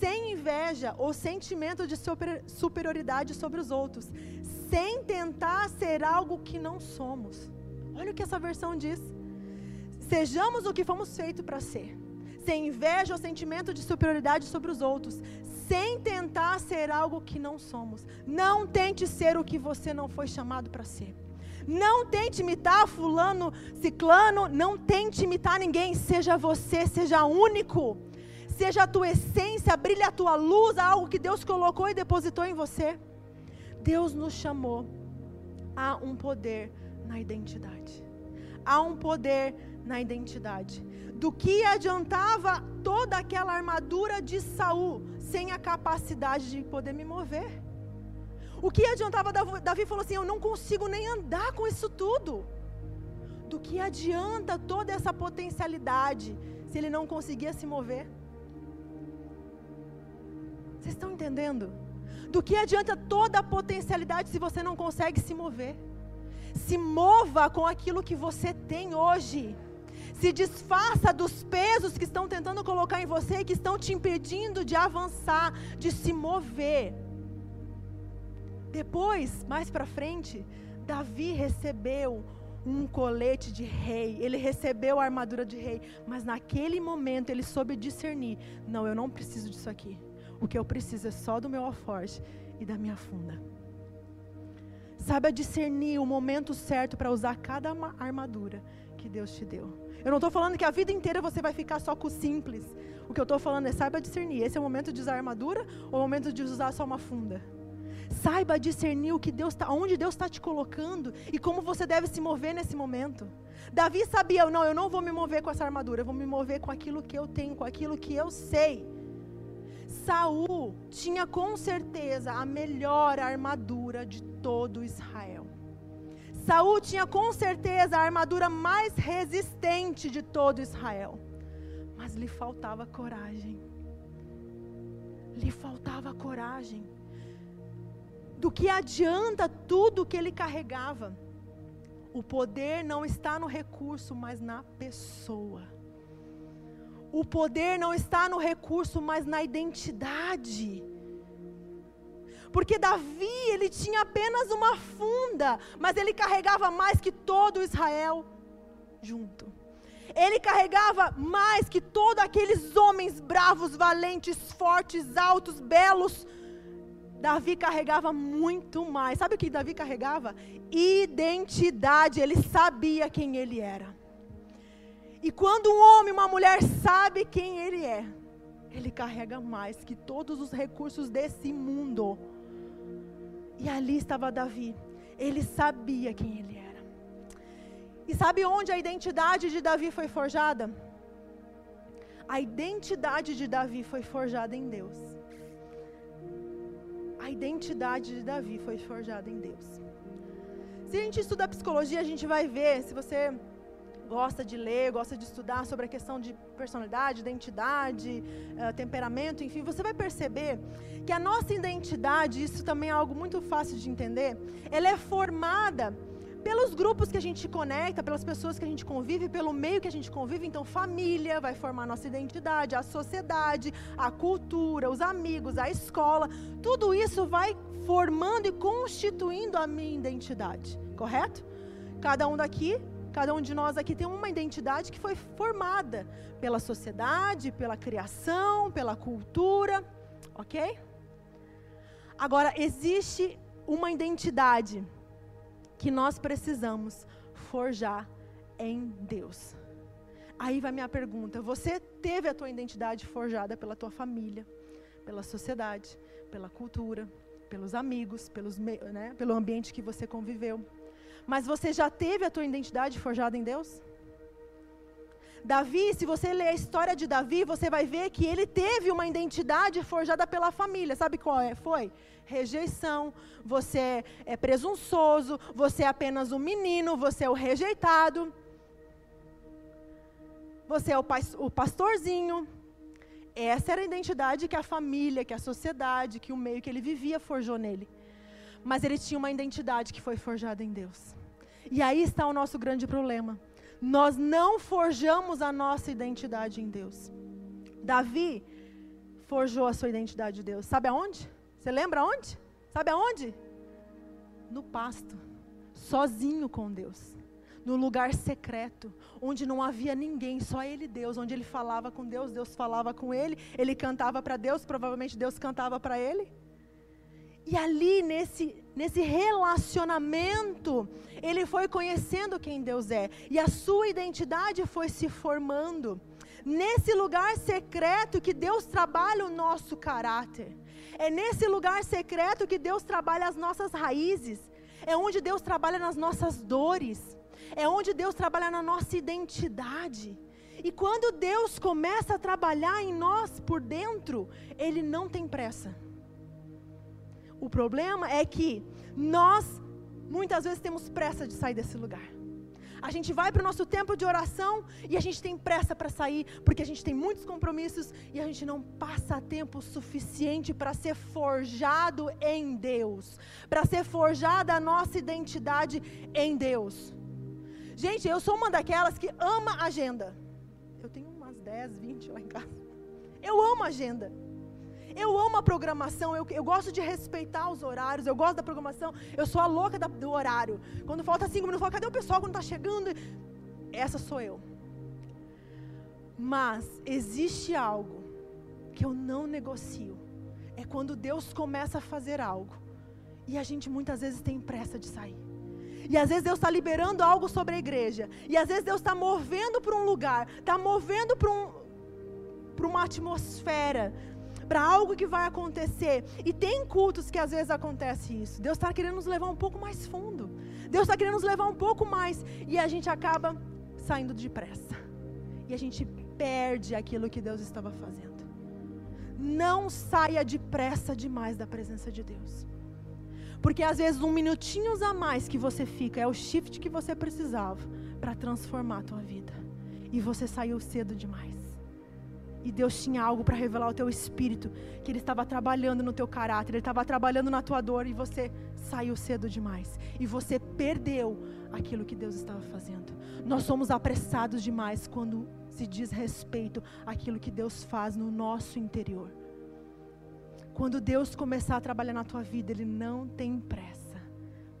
sem inveja ou sentimento de superioridade sobre os outros, sem tentar ser algo que não somos. Olha o que essa versão diz. Sejamos o que fomos feitos para ser, sem inveja ou sentimento de superioridade sobre os outros, sem tentar ser algo que não somos. Não tente ser o que você não foi chamado para ser. Não tente imitar fulano, ciclano, não tente imitar ninguém, seja você, seja único. Seja a tua essência, brilhe a tua luz, algo que Deus colocou e depositou em você. Deus nos chamou a um poder na identidade. Há um poder na identidade. Do que adiantava toda aquela armadura de Saul sem a capacidade de poder me mover? O que adiantava Davi falou assim: Eu não consigo nem andar com isso tudo. Do que adianta toda essa potencialidade se ele não conseguia se mover? Vocês estão entendendo? Do que adianta toda a potencialidade se você não consegue se mover? Se mova com aquilo que você tem hoje. Se desfaça dos pesos que estão tentando colocar em você e que estão te impedindo de avançar, de se mover. Depois, mais para frente, Davi recebeu um colete de rei, ele recebeu a armadura de rei, mas naquele momento ele soube discernir: não, eu não preciso disso aqui. O que eu preciso é só do meu alforje e da minha funda. Saiba discernir o momento certo para usar cada armadura que Deus te deu. Eu não estou falando que a vida inteira você vai ficar só com o simples. O que eu estou falando é saiba discernir. Esse é o momento de usar armadura ou é o momento de usar só uma funda? Saiba discernir o que Deus tá, onde Deus está te colocando e como você deve se mover nesse momento. Davi sabia, não, eu não vou me mover com essa armadura, eu vou me mover com aquilo que eu tenho, com aquilo que eu sei. Saul tinha com certeza a melhor armadura de todo Israel. Saul tinha com certeza a armadura mais resistente de todo Israel. Mas lhe faltava coragem. Lhe faltava coragem do que adianta tudo que ele carregava. O poder não está no recurso, mas na pessoa. O poder não está no recurso, mas na identidade. Porque Davi, ele tinha apenas uma funda, mas ele carregava mais que todo Israel junto. Ele carregava mais que todos aqueles homens bravos, valentes, fortes, altos, belos, Davi carregava muito mais. Sabe o que Davi carregava? Identidade. Ele sabia quem ele era. E quando um homem, uma mulher sabe quem ele é, ele carrega mais que todos os recursos desse mundo. E ali estava Davi. Ele sabia quem ele era. E sabe onde a identidade de Davi foi forjada? A identidade de Davi foi forjada em Deus a identidade de Davi foi forjada em Deus. Se a gente estuda psicologia, a gente vai ver, se você gosta de ler, gosta de estudar sobre a questão de personalidade, identidade, uh, temperamento, enfim, você vai perceber que a nossa identidade, isso também é algo muito fácil de entender, ela é formada pelos grupos que a gente conecta, pelas pessoas que a gente convive, pelo meio que a gente convive. Então, família vai formar nossa identidade, a sociedade, a cultura, os amigos, a escola. Tudo isso vai formando e constituindo a minha identidade, correto? Cada um daqui, cada um de nós aqui tem uma identidade que foi formada pela sociedade, pela criação, pela cultura, ok? Agora, existe uma identidade que nós precisamos forjar em Deus. Aí vai minha pergunta: você teve a tua identidade forjada pela tua família, pela sociedade, pela cultura, pelos amigos, pelos, né, pelo ambiente que você conviveu. Mas você já teve a tua identidade forjada em Deus? Davi, se você ler a história de Davi, você vai ver que ele teve uma identidade forjada pela família. Sabe qual é? Foi rejeição. Você é, presunçoso, você é apenas um menino, você é o rejeitado. Você é o, o pastorzinho. Essa era a identidade que a família, que a sociedade, que o meio que ele vivia forjou nele. Mas ele tinha uma identidade que foi forjada em Deus. E aí está o nosso grande problema. Nós não forjamos a nossa identidade em Deus. Davi forjou a sua identidade em Deus. Sabe aonde? Você lembra aonde? Sabe aonde? No pasto, sozinho com Deus no lugar secreto, onde não havia ninguém, só ele e Deus, onde ele falava com Deus, Deus falava com ele, ele cantava para Deus, provavelmente Deus cantava para ele. E ali, nesse, nesse relacionamento, ele foi conhecendo quem Deus é, e a sua identidade foi se formando. Nesse lugar secreto que Deus trabalha o nosso caráter. É nesse lugar secreto que Deus trabalha as nossas raízes. É onde Deus trabalha nas nossas dores é onde Deus trabalha na nossa identidade. E quando Deus começa a trabalhar em nós por dentro, Ele não tem pressa. O problema é que nós, muitas vezes, temos pressa de sair desse lugar. A gente vai para o nosso tempo de oração e a gente tem pressa para sair, porque a gente tem muitos compromissos e a gente não passa tempo suficiente para ser forjado em Deus, para ser forjada a nossa identidade em Deus. Gente, eu sou uma daquelas que ama agenda. Eu tenho umas 10, 20 lá em casa. Eu amo agenda. Eu amo a programação, eu, eu, gosto de respeitar os horários, eu gosto da programação. Eu sou a louca da, do horário. Quando falta cinco minutos, eu falo, cadê o pessoal quando está chegando? Essa sou eu. Mas existe algo que eu não negocio. É quando Deus começa a fazer algo. E a gente muitas vezes tem pressa de sair. E às vezes Deus está liberando algo sobre a igreja. E às vezes Deus está movendo para um lugar, está movendo para um, uma atmosfera, para algo que vai acontecer. E tem cultos que às vezes acontece isso. Deus está querendo nos levar um pouco mais fundo. Deus está querendo nos levar um pouco mais. E a gente acaba saindo depressa. E a gente perde aquilo que Deus estava fazendo. Não saia depressa demais da presença de Deus. Porque às vezes um minutinhos a mais que você fica é o shift que você precisava para transformar a tua vida. E você saiu cedo demais. E Deus tinha algo para revelar ao teu espírito, que Ele estava trabalhando no teu caráter, Ele estava trabalhando na tua dor, e você saiu cedo demais. E você perdeu aquilo que Deus estava fazendo. Nós somos apressados demais quando se diz respeito àquilo que Deus faz no nosso interior. Quando Deus começar a trabalhar na tua vida, Ele não tem pressa.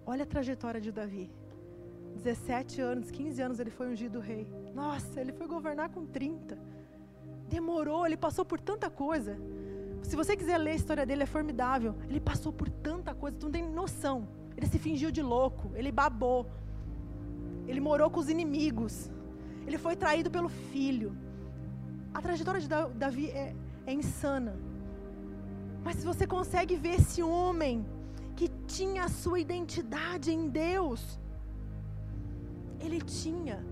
Olha a trajetória de Davi. 17 anos, 15 anos ele foi ungido rei. Nossa, ele foi governar com 30. Demorou, ele passou por tanta coisa. Se você quiser ler a história dele, é formidável. Ele passou por tanta coisa, tu não tem noção. Ele se fingiu de louco, ele babou. Ele morou com os inimigos. Ele foi traído pelo filho. A trajetória de Davi é, é insana. Mas você consegue ver esse homem que tinha a sua identidade em Deus. Ele tinha.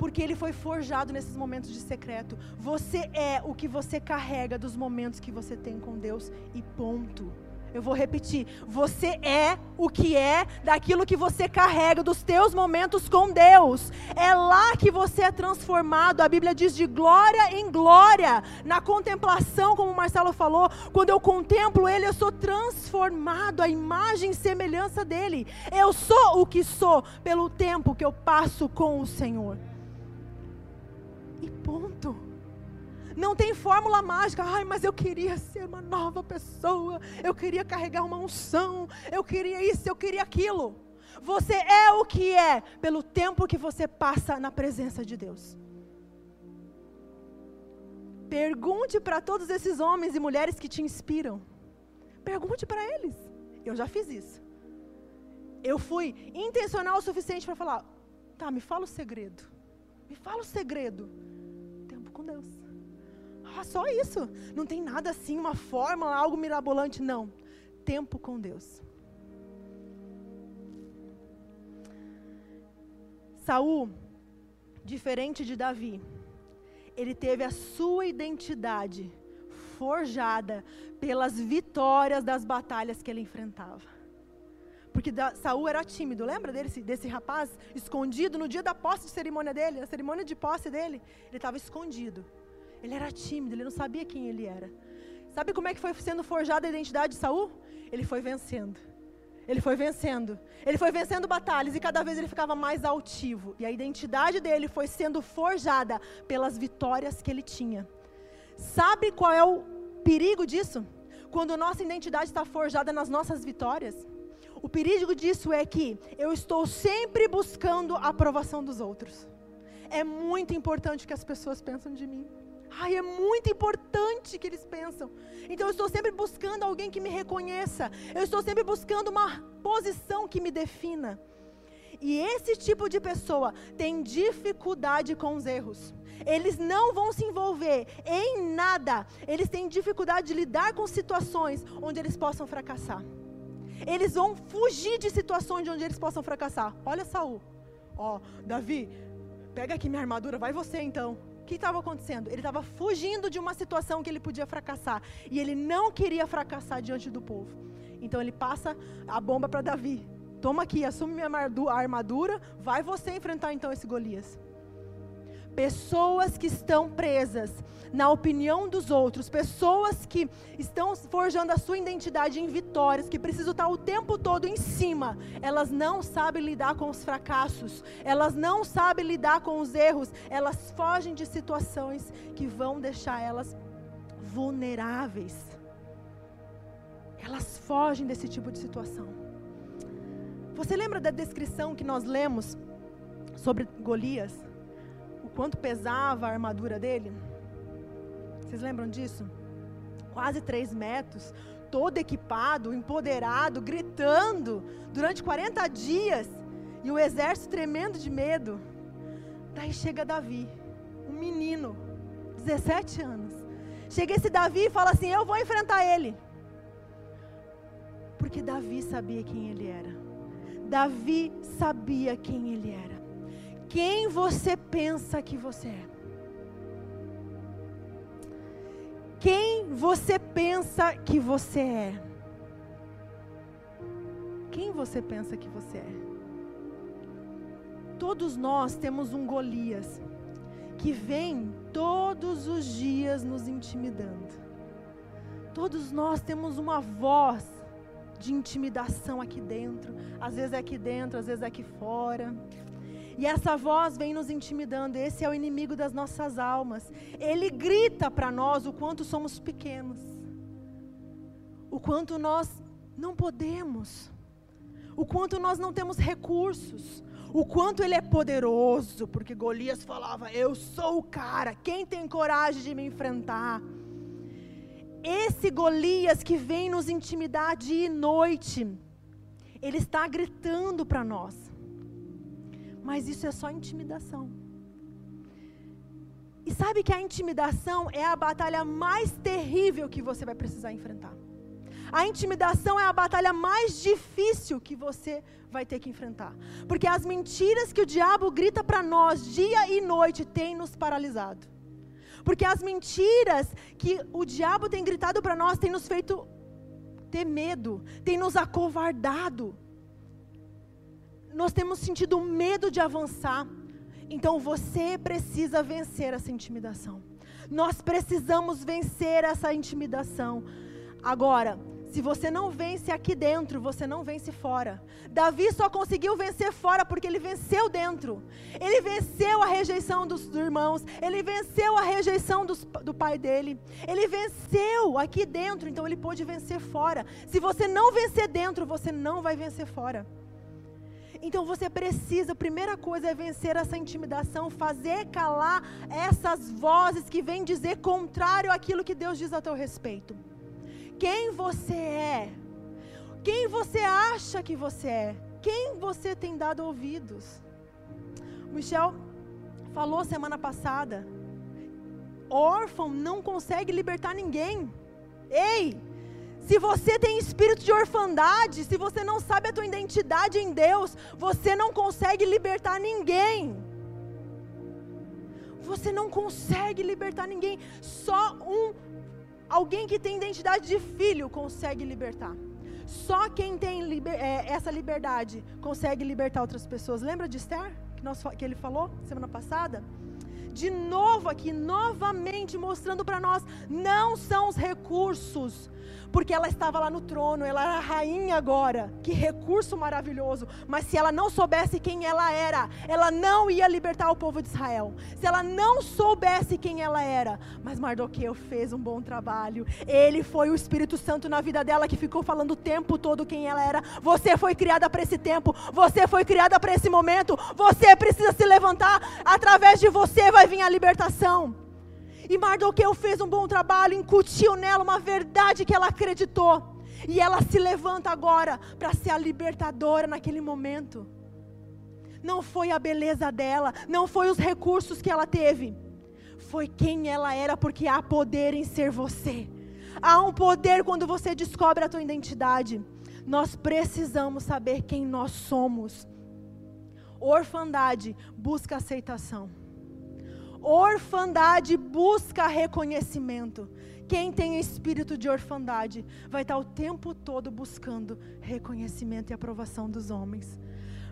Porque ele foi forjado nesses momentos de secreto. Você é o que você carrega dos momentos que você tem com Deus e ponto. Eu vou repetir. Você é o que é daquilo que você carrega, dos teus momentos com Deus. É lá que você é transformado. A Bíblia diz de glória em glória. Na contemplação, como o Marcelo falou, quando eu contemplo Ele, eu sou transformado à imagem e semelhança dEle. Eu sou o que sou pelo tempo que eu passo com o Senhor. E ponto. Não tem fórmula mágica. Ai, mas eu queria ser uma nova pessoa. Eu queria carregar uma unção. Eu queria isso, eu queria aquilo. Você é o que é pelo tempo que você passa na presença de Deus. Pergunte para todos esses homens e mulheres que te inspiram. Pergunte para eles. Eu já fiz isso. Eu fui intencional o suficiente para falar: tá, me fala o segredo. Me fala o segredo. Deus. Ah, só isso. Não tem nada assim, uma fórmula, algo mirabolante. Não. Tempo com Deus. Saul, diferente de Davi, ele teve a sua identidade forjada pelas vitórias das batalhas que ele enfrentava. Porque Saul era tímido, lembra desse, desse rapaz escondido no dia da posse de cerimônia dele, na cerimônia de posse dele? Ele estava escondido. Ele era tímido, ele não sabia quem ele era. Sabe como é que foi sendo forjada a identidade de Saul? Ele foi vencendo. Ele foi vencendo. Ele foi vencendo batalhas e cada vez ele ficava mais altivo. E a identidade dele foi sendo forjada pelas vitórias que ele tinha. Sabe qual é o perigo disso? Quando nossa identidade está forjada nas nossas vitórias. O perigo disso é que eu estou sempre buscando a aprovação dos outros. É muito importante o que as pessoas pensam de mim. Ai, é muito importante que eles pensam. Então eu estou sempre buscando alguém que me reconheça. Eu estou sempre buscando uma posição que me defina. E esse tipo de pessoa tem dificuldade com os erros. Eles não vão se envolver em nada. Eles têm dificuldade de lidar com situações onde eles possam fracassar. Eles vão fugir de situações onde eles possam fracassar. Olha Saul. Ó, oh, Davi, pega aqui minha armadura, vai você então. O que estava acontecendo? Ele estava fugindo de uma situação que ele podia fracassar. E ele não queria fracassar diante do povo. Então ele passa a bomba para Davi. Toma aqui, assume minha armadura, vai você enfrentar então esse Golias. Pessoas que estão presas na opinião dos outros, pessoas que estão forjando a sua identidade em vitórias, que precisam estar o tempo todo em cima, elas não sabem lidar com os fracassos, elas não sabem lidar com os erros, elas fogem de situações que vão deixar elas vulneráveis. Elas fogem desse tipo de situação. Você lembra da descrição que nós lemos sobre Golias? Quanto pesava a armadura dele? Vocês lembram disso? Quase três metros, todo equipado, empoderado, gritando durante 40 dias e o exército tremendo de medo. Daí chega Davi, um menino, 17 anos. Chega esse Davi e fala assim: Eu vou enfrentar ele. Porque Davi sabia quem ele era. Davi sabia quem ele era quem você pensa que você é. Quem você pensa que você é. Quem você pensa que você é. Todos nós temos um Golias que vem todos os dias nos intimidando. Todos nós temos uma voz de intimidação aqui dentro, às vezes é aqui dentro, às vezes é aqui fora. E essa voz vem nos intimidando. Esse é o inimigo das nossas almas. Ele grita para nós o quanto somos pequenos, o quanto nós não podemos, o quanto nós não temos recursos, o quanto ele é poderoso, porque Golias falava: Eu sou o cara, quem tem coragem de me enfrentar? Esse Golias que vem nos intimidar dia e noite, ele está gritando para nós. Mas isso é só intimidação. E sabe que a intimidação é a batalha mais terrível que você vai precisar enfrentar. A intimidação é a batalha mais difícil que você vai ter que enfrentar. Porque as mentiras que o diabo grita para nós dia e noite têm nos paralisado. Porque as mentiras que o diabo tem gritado para nós têm nos feito ter medo, tem nos acovardado nós temos sentido medo de avançar. Então você precisa vencer essa intimidação. Nós precisamos vencer essa intimidação. Agora, se você não vence aqui dentro, você não vence fora. Davi só conseguiu vencer fora porque ele venceu dentro. Ele venceu a rejeição dos irmãos, ele venceu a rejeição dos, do pai dele. Ele venceu aqui dentro, então ele pôde vencer fora. Se você não vencer dentro, você não vai vencer fora. Então você precisa, a primeira coisa é vencer essa intimidação, fazer calar essas vozes que vêm dizer contrário àquilo que Deus diz a teu respeito. Quem você é? Quem você acha que você é? Quem você tem dado ouvidos? Michel falou semana passada: órfão não consegue libertar ninguém. Ei, se você tem espírito de orfandade, se você não sabe a tua identidade em Deus, você não consegue libertar ninguém. Você não consegue libertar ninguém. Só um alguém que tem identidade de filho consegue libertar. Só quem tem liber, é, essa liberdade consegue libertar outras pessoas. Lembra de Esther, que, nós, que ele falou semana passada? De novo aqui, novamente mostrando para nós: não são os recursos, porque ela estava lá no trono, ela era rainha agora. Que recurso maravilhoso. Mas se ela não soubesse quem ela era, ela não ia libertar o povo de Israel. Se ela não soubesse quem ela era, mas Mardoqueu fez um bom trabalho. Ele foi o Espírito Santo na vida dela que ficou falando o tempo todo quem ela era. Você foi criada para esse tempo, você foi criada para esse momento. Você precisa se levantar, através de você vai vir a libertação. E Mardoqueu fez um bom trabalho, incutiu nela uma verdade que ela acreditou. E ela se levanta agora para ser a libertadora naquele momento. Não foi a beleza dela, não foi os recursos que ela teve. Foi quem ela era, porque há poder em ser você. Há um poder quando você descobre a tua identidade. Nós precisamos saber quem nós somos. Orfandade busca aceitação. Orfandade busca reconhecimento. Quem tem espírito de orfandade vai estar o tempo todo buscando reconhecimento e aprovação dos homens.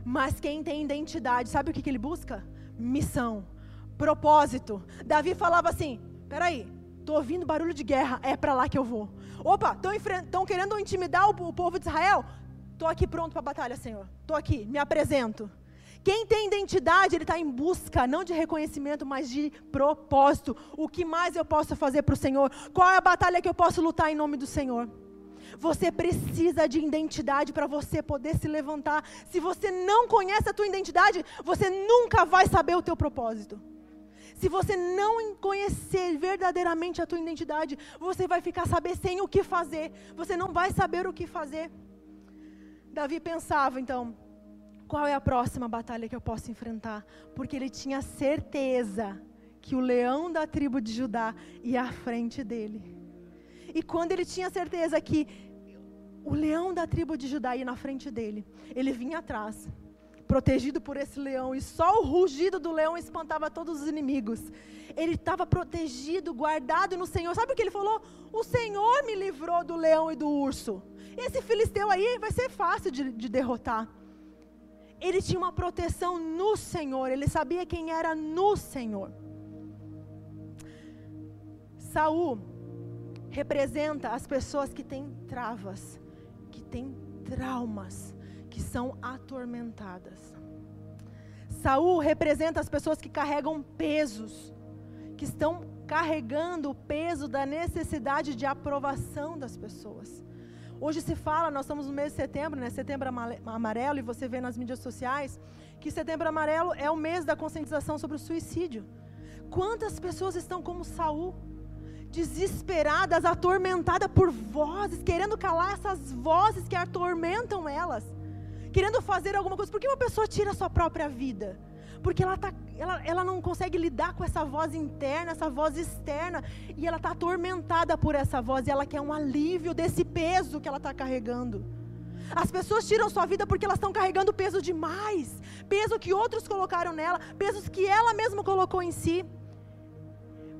Mas quem tem identidade, sabe o que, que ele busca? Missão, propósito. Davi falava assim: peraí, estou ouvindo barulho de guerra, é para lá que eu vou. Opa, estão querendo intimidar o, o povo de Israel? Estou aqui pronto para a batalha, Senhor. Estou aqui, me apresento. Quem tem identidade, ele está em busca, não de reconhecimento, mas de propósito. O que mais eu posso fazer para o Senhor? Qual é a batalha que eu posso lutar em nome do Senhor? Você precisa de identidade para você poder se levantar. Se você não conhece a tua identidade, você nunca vai saber o teu propósito. Se você não conhecer verdadeiramente a tua identidade, você vai ficar saber sem o que fazer. Você não vai saber o que fazer. Davi pensava, então, qual é a próxima batalha que eu posso enfrentar? Porque ele tinha certeza que o leão da tribo de Judá ia à frente dele. E quando ele tinha certeza que o leão da tribo de Judá ia na frente dele, ele vinha atrás, protegido por esse leão, e só o rugido do leão espantava todos os inimigos. Ele estava protegido, guardado no Senhor. Sabe o que ele falou? O Senhor me livrou do leão e do urso. Esse filisteu aí vai ser fácil de, de derrotar ele tinha uma proteção no Senhor, ele sabia quem era no Senhor. Saul representa as pessoas que têm travas, que têm traumas, que são atormentadas. Saul representa as pessoas que carregam pesos, que estão carregando o peso da necessidade de aprovação das pessoas. Hoje se fala, nós estamos no mês de setembro, né? Setembro amarelo, e você vê nas mídias sociais que setembro amarelo é o mês da conscientização sobre o suicídio. Quantas pessoas estão como Saul, desesperadas, atormentadas por vozes, querendo calar essas vozes que atormentam elas, querendo fazer alguma coisa. Por que uma pessoa tira a sua própria vida? Porque ela, tá, ela, ela não consegue lidar com essa voz interna, essa voz externa, e ela está atormentada por essa voz, e ela quer um alívio desse peso que ela está carregando. As pessoas tiram sua vida porque elas estão carregando peso demais, peso que outros colocaram nela, pesos que ela mesma colocou em si.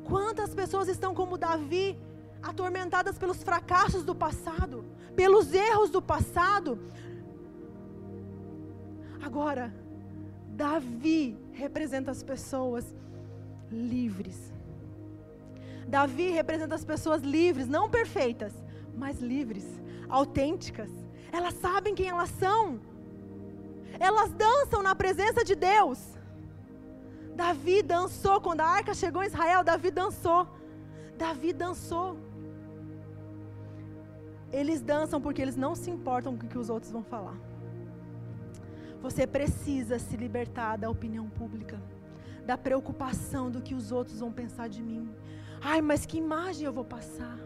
Quantas pessoas estão como Davi, atormentadas pelos fracassos do passado, pelos erros do passado? Agora, Davi representa as pessoas livres. Davi representa as pessoas livres, não perfeitas, mas livres, autênticas. Elas sabem quem elas são. Elas dançam na presença de Deus. Davi dançou quando a arca chegou em Israel, Davi dançou. Davi dançou. Eles dançam porque eles não se importam com o que os outros vão falar. Você precisa se libertar da opinião pública, da preocupação do que os outros vão pensar de mim. Ai, mas que imagem eu vou passar?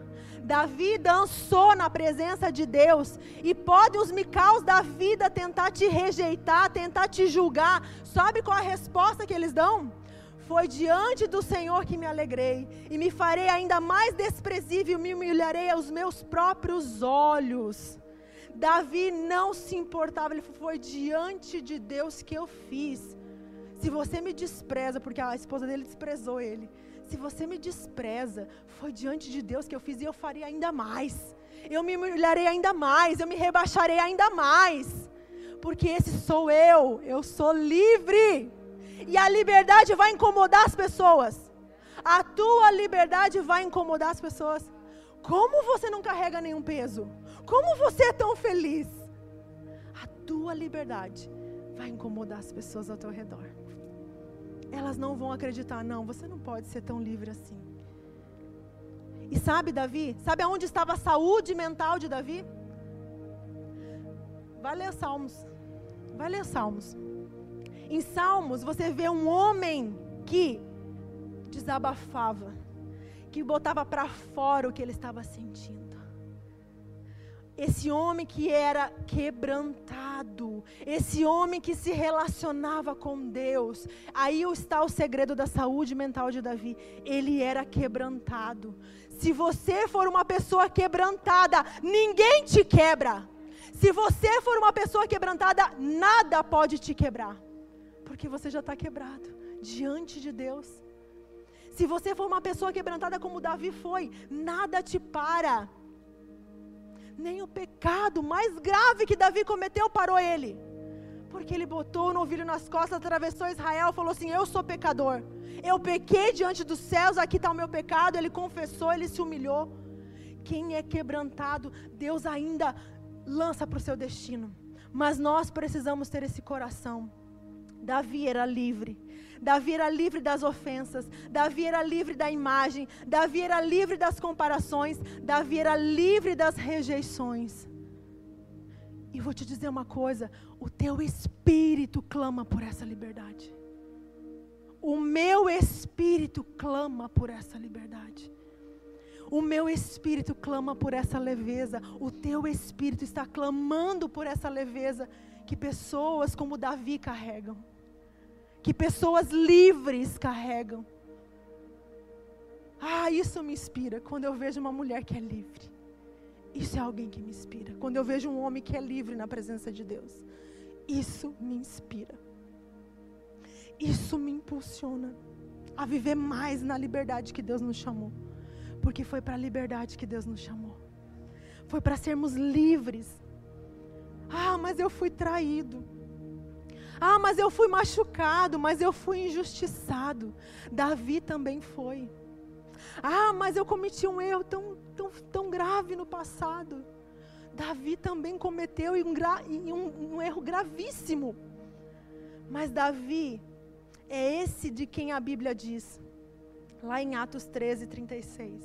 Davi dançou na presença de Deus e podem os micaus da vida tentar te rejeitar, tentar te julgar. Sabe qual a resposta que eles dão? Foi diante do Senhor que me alegrei, e me farei ainda mais desprezível, me humilharei aos meus próprios olhos. Davi não se importava, ele foi diante de Deus que eu fiz. Se você me despreza, porque a esposa dele desprezou ele. Se você me despreza, foi diante de Deus que eu fiz e eu faria ainda mais. Eu me humilharei ainda mais, eu me rebaixarei ainda mais. Porque esse sou eu, eu sou livre. E a liberdade vai incomodar as pessoas. A tua liberdade vai incomodar as pessoas. Como você não carrega nenhum peso? Como você é tão feliz? A tua liberdade vai incomodar as pessoas ao teu redor. Elas não vão acreditar, não, você não pode ser tão livre assim. E sabe, Davi, sabe aonde estava a saúde mental de Davi? Vai ler Salmos. Vai ler Salmos. Em Salmos você vê um homem que desabafava, que botava para fora o que ele estava sentindo. Esse homem que era quebrantado, esse homem que se relacionava com Deus. Aí está o segredo da saúde mental de Davi. Ele era quebrantado. Se você for uma pessoa quebrantada, ninguém te quebra. Se você for uma pessoa quebrantada, nada pode te quebrar. Porque você já está quebrado diante de Deus. Se você for uma pessoa quebrantada como Davi foi, nada te para nem o pecado mais grave que Davi cometeu parou ele. Porque ele botou o novilho nas costas, atravessou Israel falou assim: Eu sou pecador. Eu pequei diante dos céus, aqui está o meu pecado. Ele confessou, ele se humilhou. Quem é quebrantado, Deus ainda lança para o seu destino. Mas nós precisamos ter esse coração. Davi era livre. Davi era livre das ofensas, Davi era livre da imagem, Davi era livre das comparações, Davi era livre das rejeições. E vou te dizer uma coisa: o teu espírito clama por essa liberdade. O meu espírito clama por essa liberdade. O meu espírito clama por essa leveza. O teu espírito está clamando por essa leveza que pessoas como Davi carregam que pessoas livres carregam. Ah, isso me inspira quando eu vejo uma mulher que é livre. Isso é alguém que me inspira. Quando eu vejo um homem que é livre na presença de Deus. Isso me inspira. Isso me impulsiona a viver mais na liberdade que Deus nos chamou. Porque foi para a liberdade que Deus nos chamou. Foi para sermos livres. Ah, mas eu fui traído. Ah, mas eu fui machucado, mas eu fui injustiçado. Davi também foi. Ah, mas eu cometi um erro tão, tão, tão grave no passado. Davi também cometeu um, um, um erro gravíssimo. Mas Davi é esse de quem a Bíblia diz, lá em Atos 13, 36.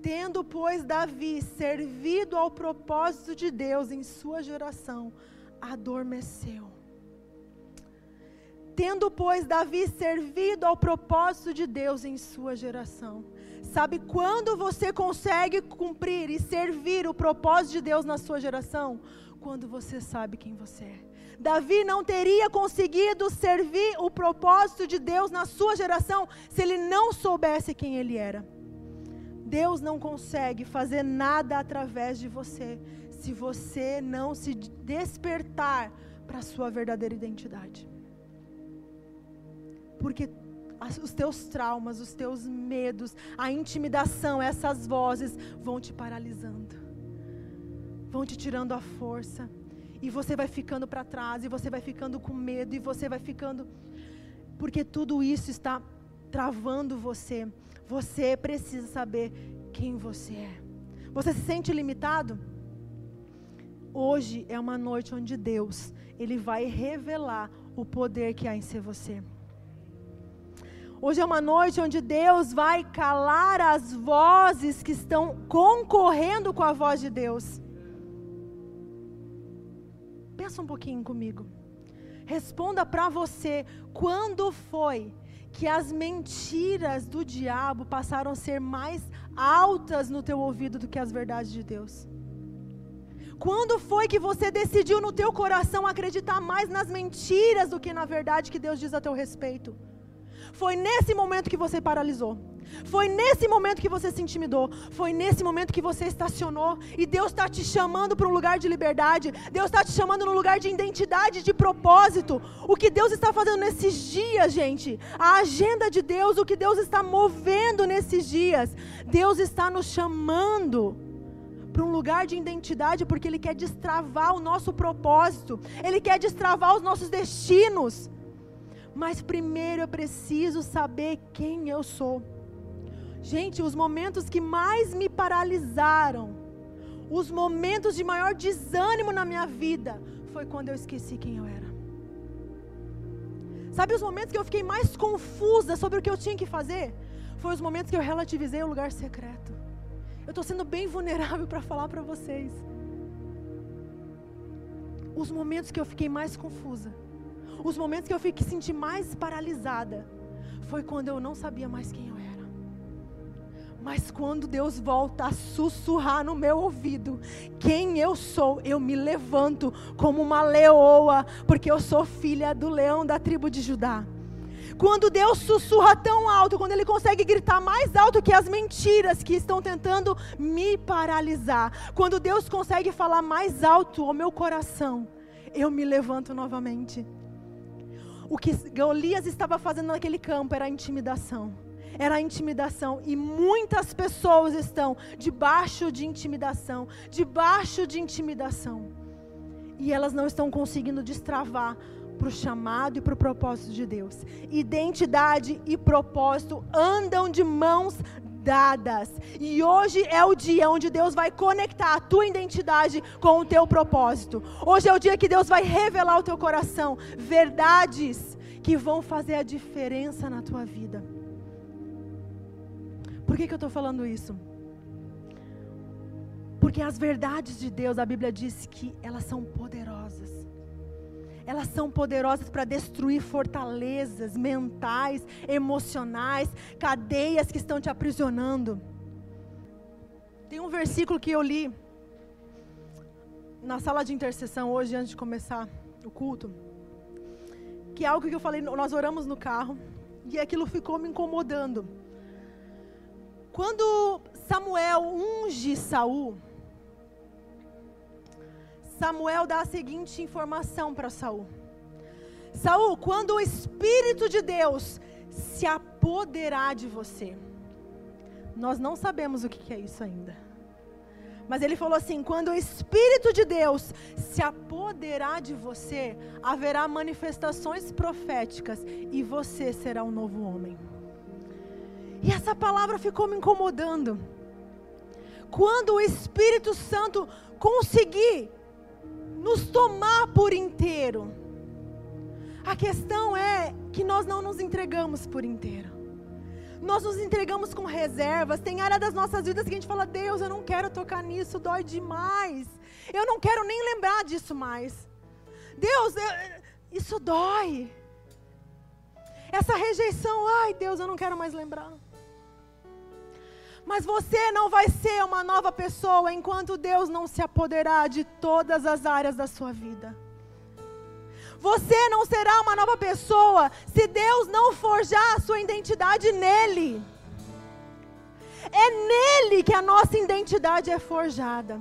Tendo, pois, Davi servido ao propósito de Deus em sua geração, adormeceu. Tendo, pois, Davi servido ao propósito de Deus em sua geração. Sabe quando você consegue cumprir e servir o propósito de Deus na sua geração? Quando você sabe quem você é. Davi não teria conseguido servir o propósito de Deus na sua geração se ele não soubesse quem ele era. Deus não consegue fazer nada através de você se você não se despertar para a sua verdadeira identidade porque os teus traumas, os teus medos, a intimidação, essas vozes vão te paralisando, vão te tirando a força, e você vai ficando para trás, e você vai ficando com medo, e você vai ficando, porque tudo isso está travando você. Você precisa saber quem você é. Você se sente limitado? Hoje é uma noite onde Deus, Ele vai revelar o poder que há em ser você. Hoje é uma noite onde Deus vai calar as vozes que estão concorrendo com a voz de Deus. Pensa um pouquinho comigo. Responda para você quando foi que as mentiras do diabo passaram a ser mais altas no teu ouvido do que as verdades de Deus? Quando foi que você decidiu no teu coração acreditar mais nas mentiras do que na verdade que Deus diz a teu respeito? Foi nesse momento que você paralisou. Foi nesse momento que você se intimidou. Foi nesse momento que você estacionou. E Deus está te chamando para um lugar de liberdade. Deus está te chamando no lugar de identidade, de propósito. O que Deus está fazendo nesses dias, gente. A agenda de Deus, o que Deus está movendo nesses dias. Deus está nos chamando para um lugar de identidade, porque Ele quer destravar o nosso propósito, Ele quer destravar os nossos destinos. Mas primeiro eu preciso saber quem eu sou. Gente, os momentos que mais me paralisaram, os momentos de maior desânimo na minha vida, foi quando eu esqueci quem eu era. Sabe os momentos que eu fiquei mais confusa sobre o que eu tinha que fazer? Foi os momentos que eu relativizei o lugar secreto. Eu estou sendo bem vulnerável para falar para vocês. Os momentos que eu fiquei mais confusa, os momentos que eu fiquei sentir mais paralisada, foi quando eu não sabia mais quem eu era. Mas quando Deus volta a sussurrar no meu ouvido quem eu sou, eu me levanto como uma leoa, porque eu sou filha do leão da tribo de Judá. Quando Deus sussurra tão alto, quando Ele consegue gritar mais alto que as mentiras que estão tentando me paralisar, quando Deus consegue falar mais alto ao meu coração, eu me levanto novamente. O que Golias estava fazendo naquele campo era intimidação era intimidação. E muitas pessoas estão debaixo de intimidação, debaixo de intimidação. E elas não estão conseguindo destravar para o chamado e para o propósito de Deus. Identidade e propósito andam de mãos dadas. E hoje é o dia onde Deus vai conectar a tua identidade com o teu propósito. Hoje é o dia que Deus vai revelar ao teu coração verdades que vão fazer a diferença na tua vida. Por que, que eu estou falando isso? Porque as verdades de Deus, a Bíblia diz que elas são poderosas. Elas são poderosas para destruir fortalezas mentais, emocionais, cadeias que estão te aprisionando. Tem um versículo que eu li na sala de intercessão hoje, antes de começar o culto, que é algo que eu falei, nós oramos no carro, e aquilo ficou me incomodando. Quando Samuel unge Saul, Samuel dá a seguinte informação para Saul: Saul, quando o Espírito de Deus se apoderar de você, nós não sabemos o que é isso ainda. Mas ele falou assim: quando o Espírito de Deus se apoderar de você, haverá manifestações proféticas e você será um novo homem. E essa palavra ficou me incomodando. Quando o Espírito Santo conseguir nos tomar por inteiro, a questão é que nós não nos entregamos por inteiro. Nós nos entregamos com reservas. Tem área das nossas vidas que a gente fala: Deus, eu não quero tocar nisso, dói demais. Eu não quero nem lembrar disso mais. Deus, eu, isso dói. Essa rejeição, ai Deus, eu não quero mais lembrar. Mas você não vai ser uma nova pessoa enquanto Deus não se apoderar de todas as áreas da sua vida. Você não será uma nova pessoa se Deus não forjar a sua identidade nele. É nele que a nossa identidade é forjada.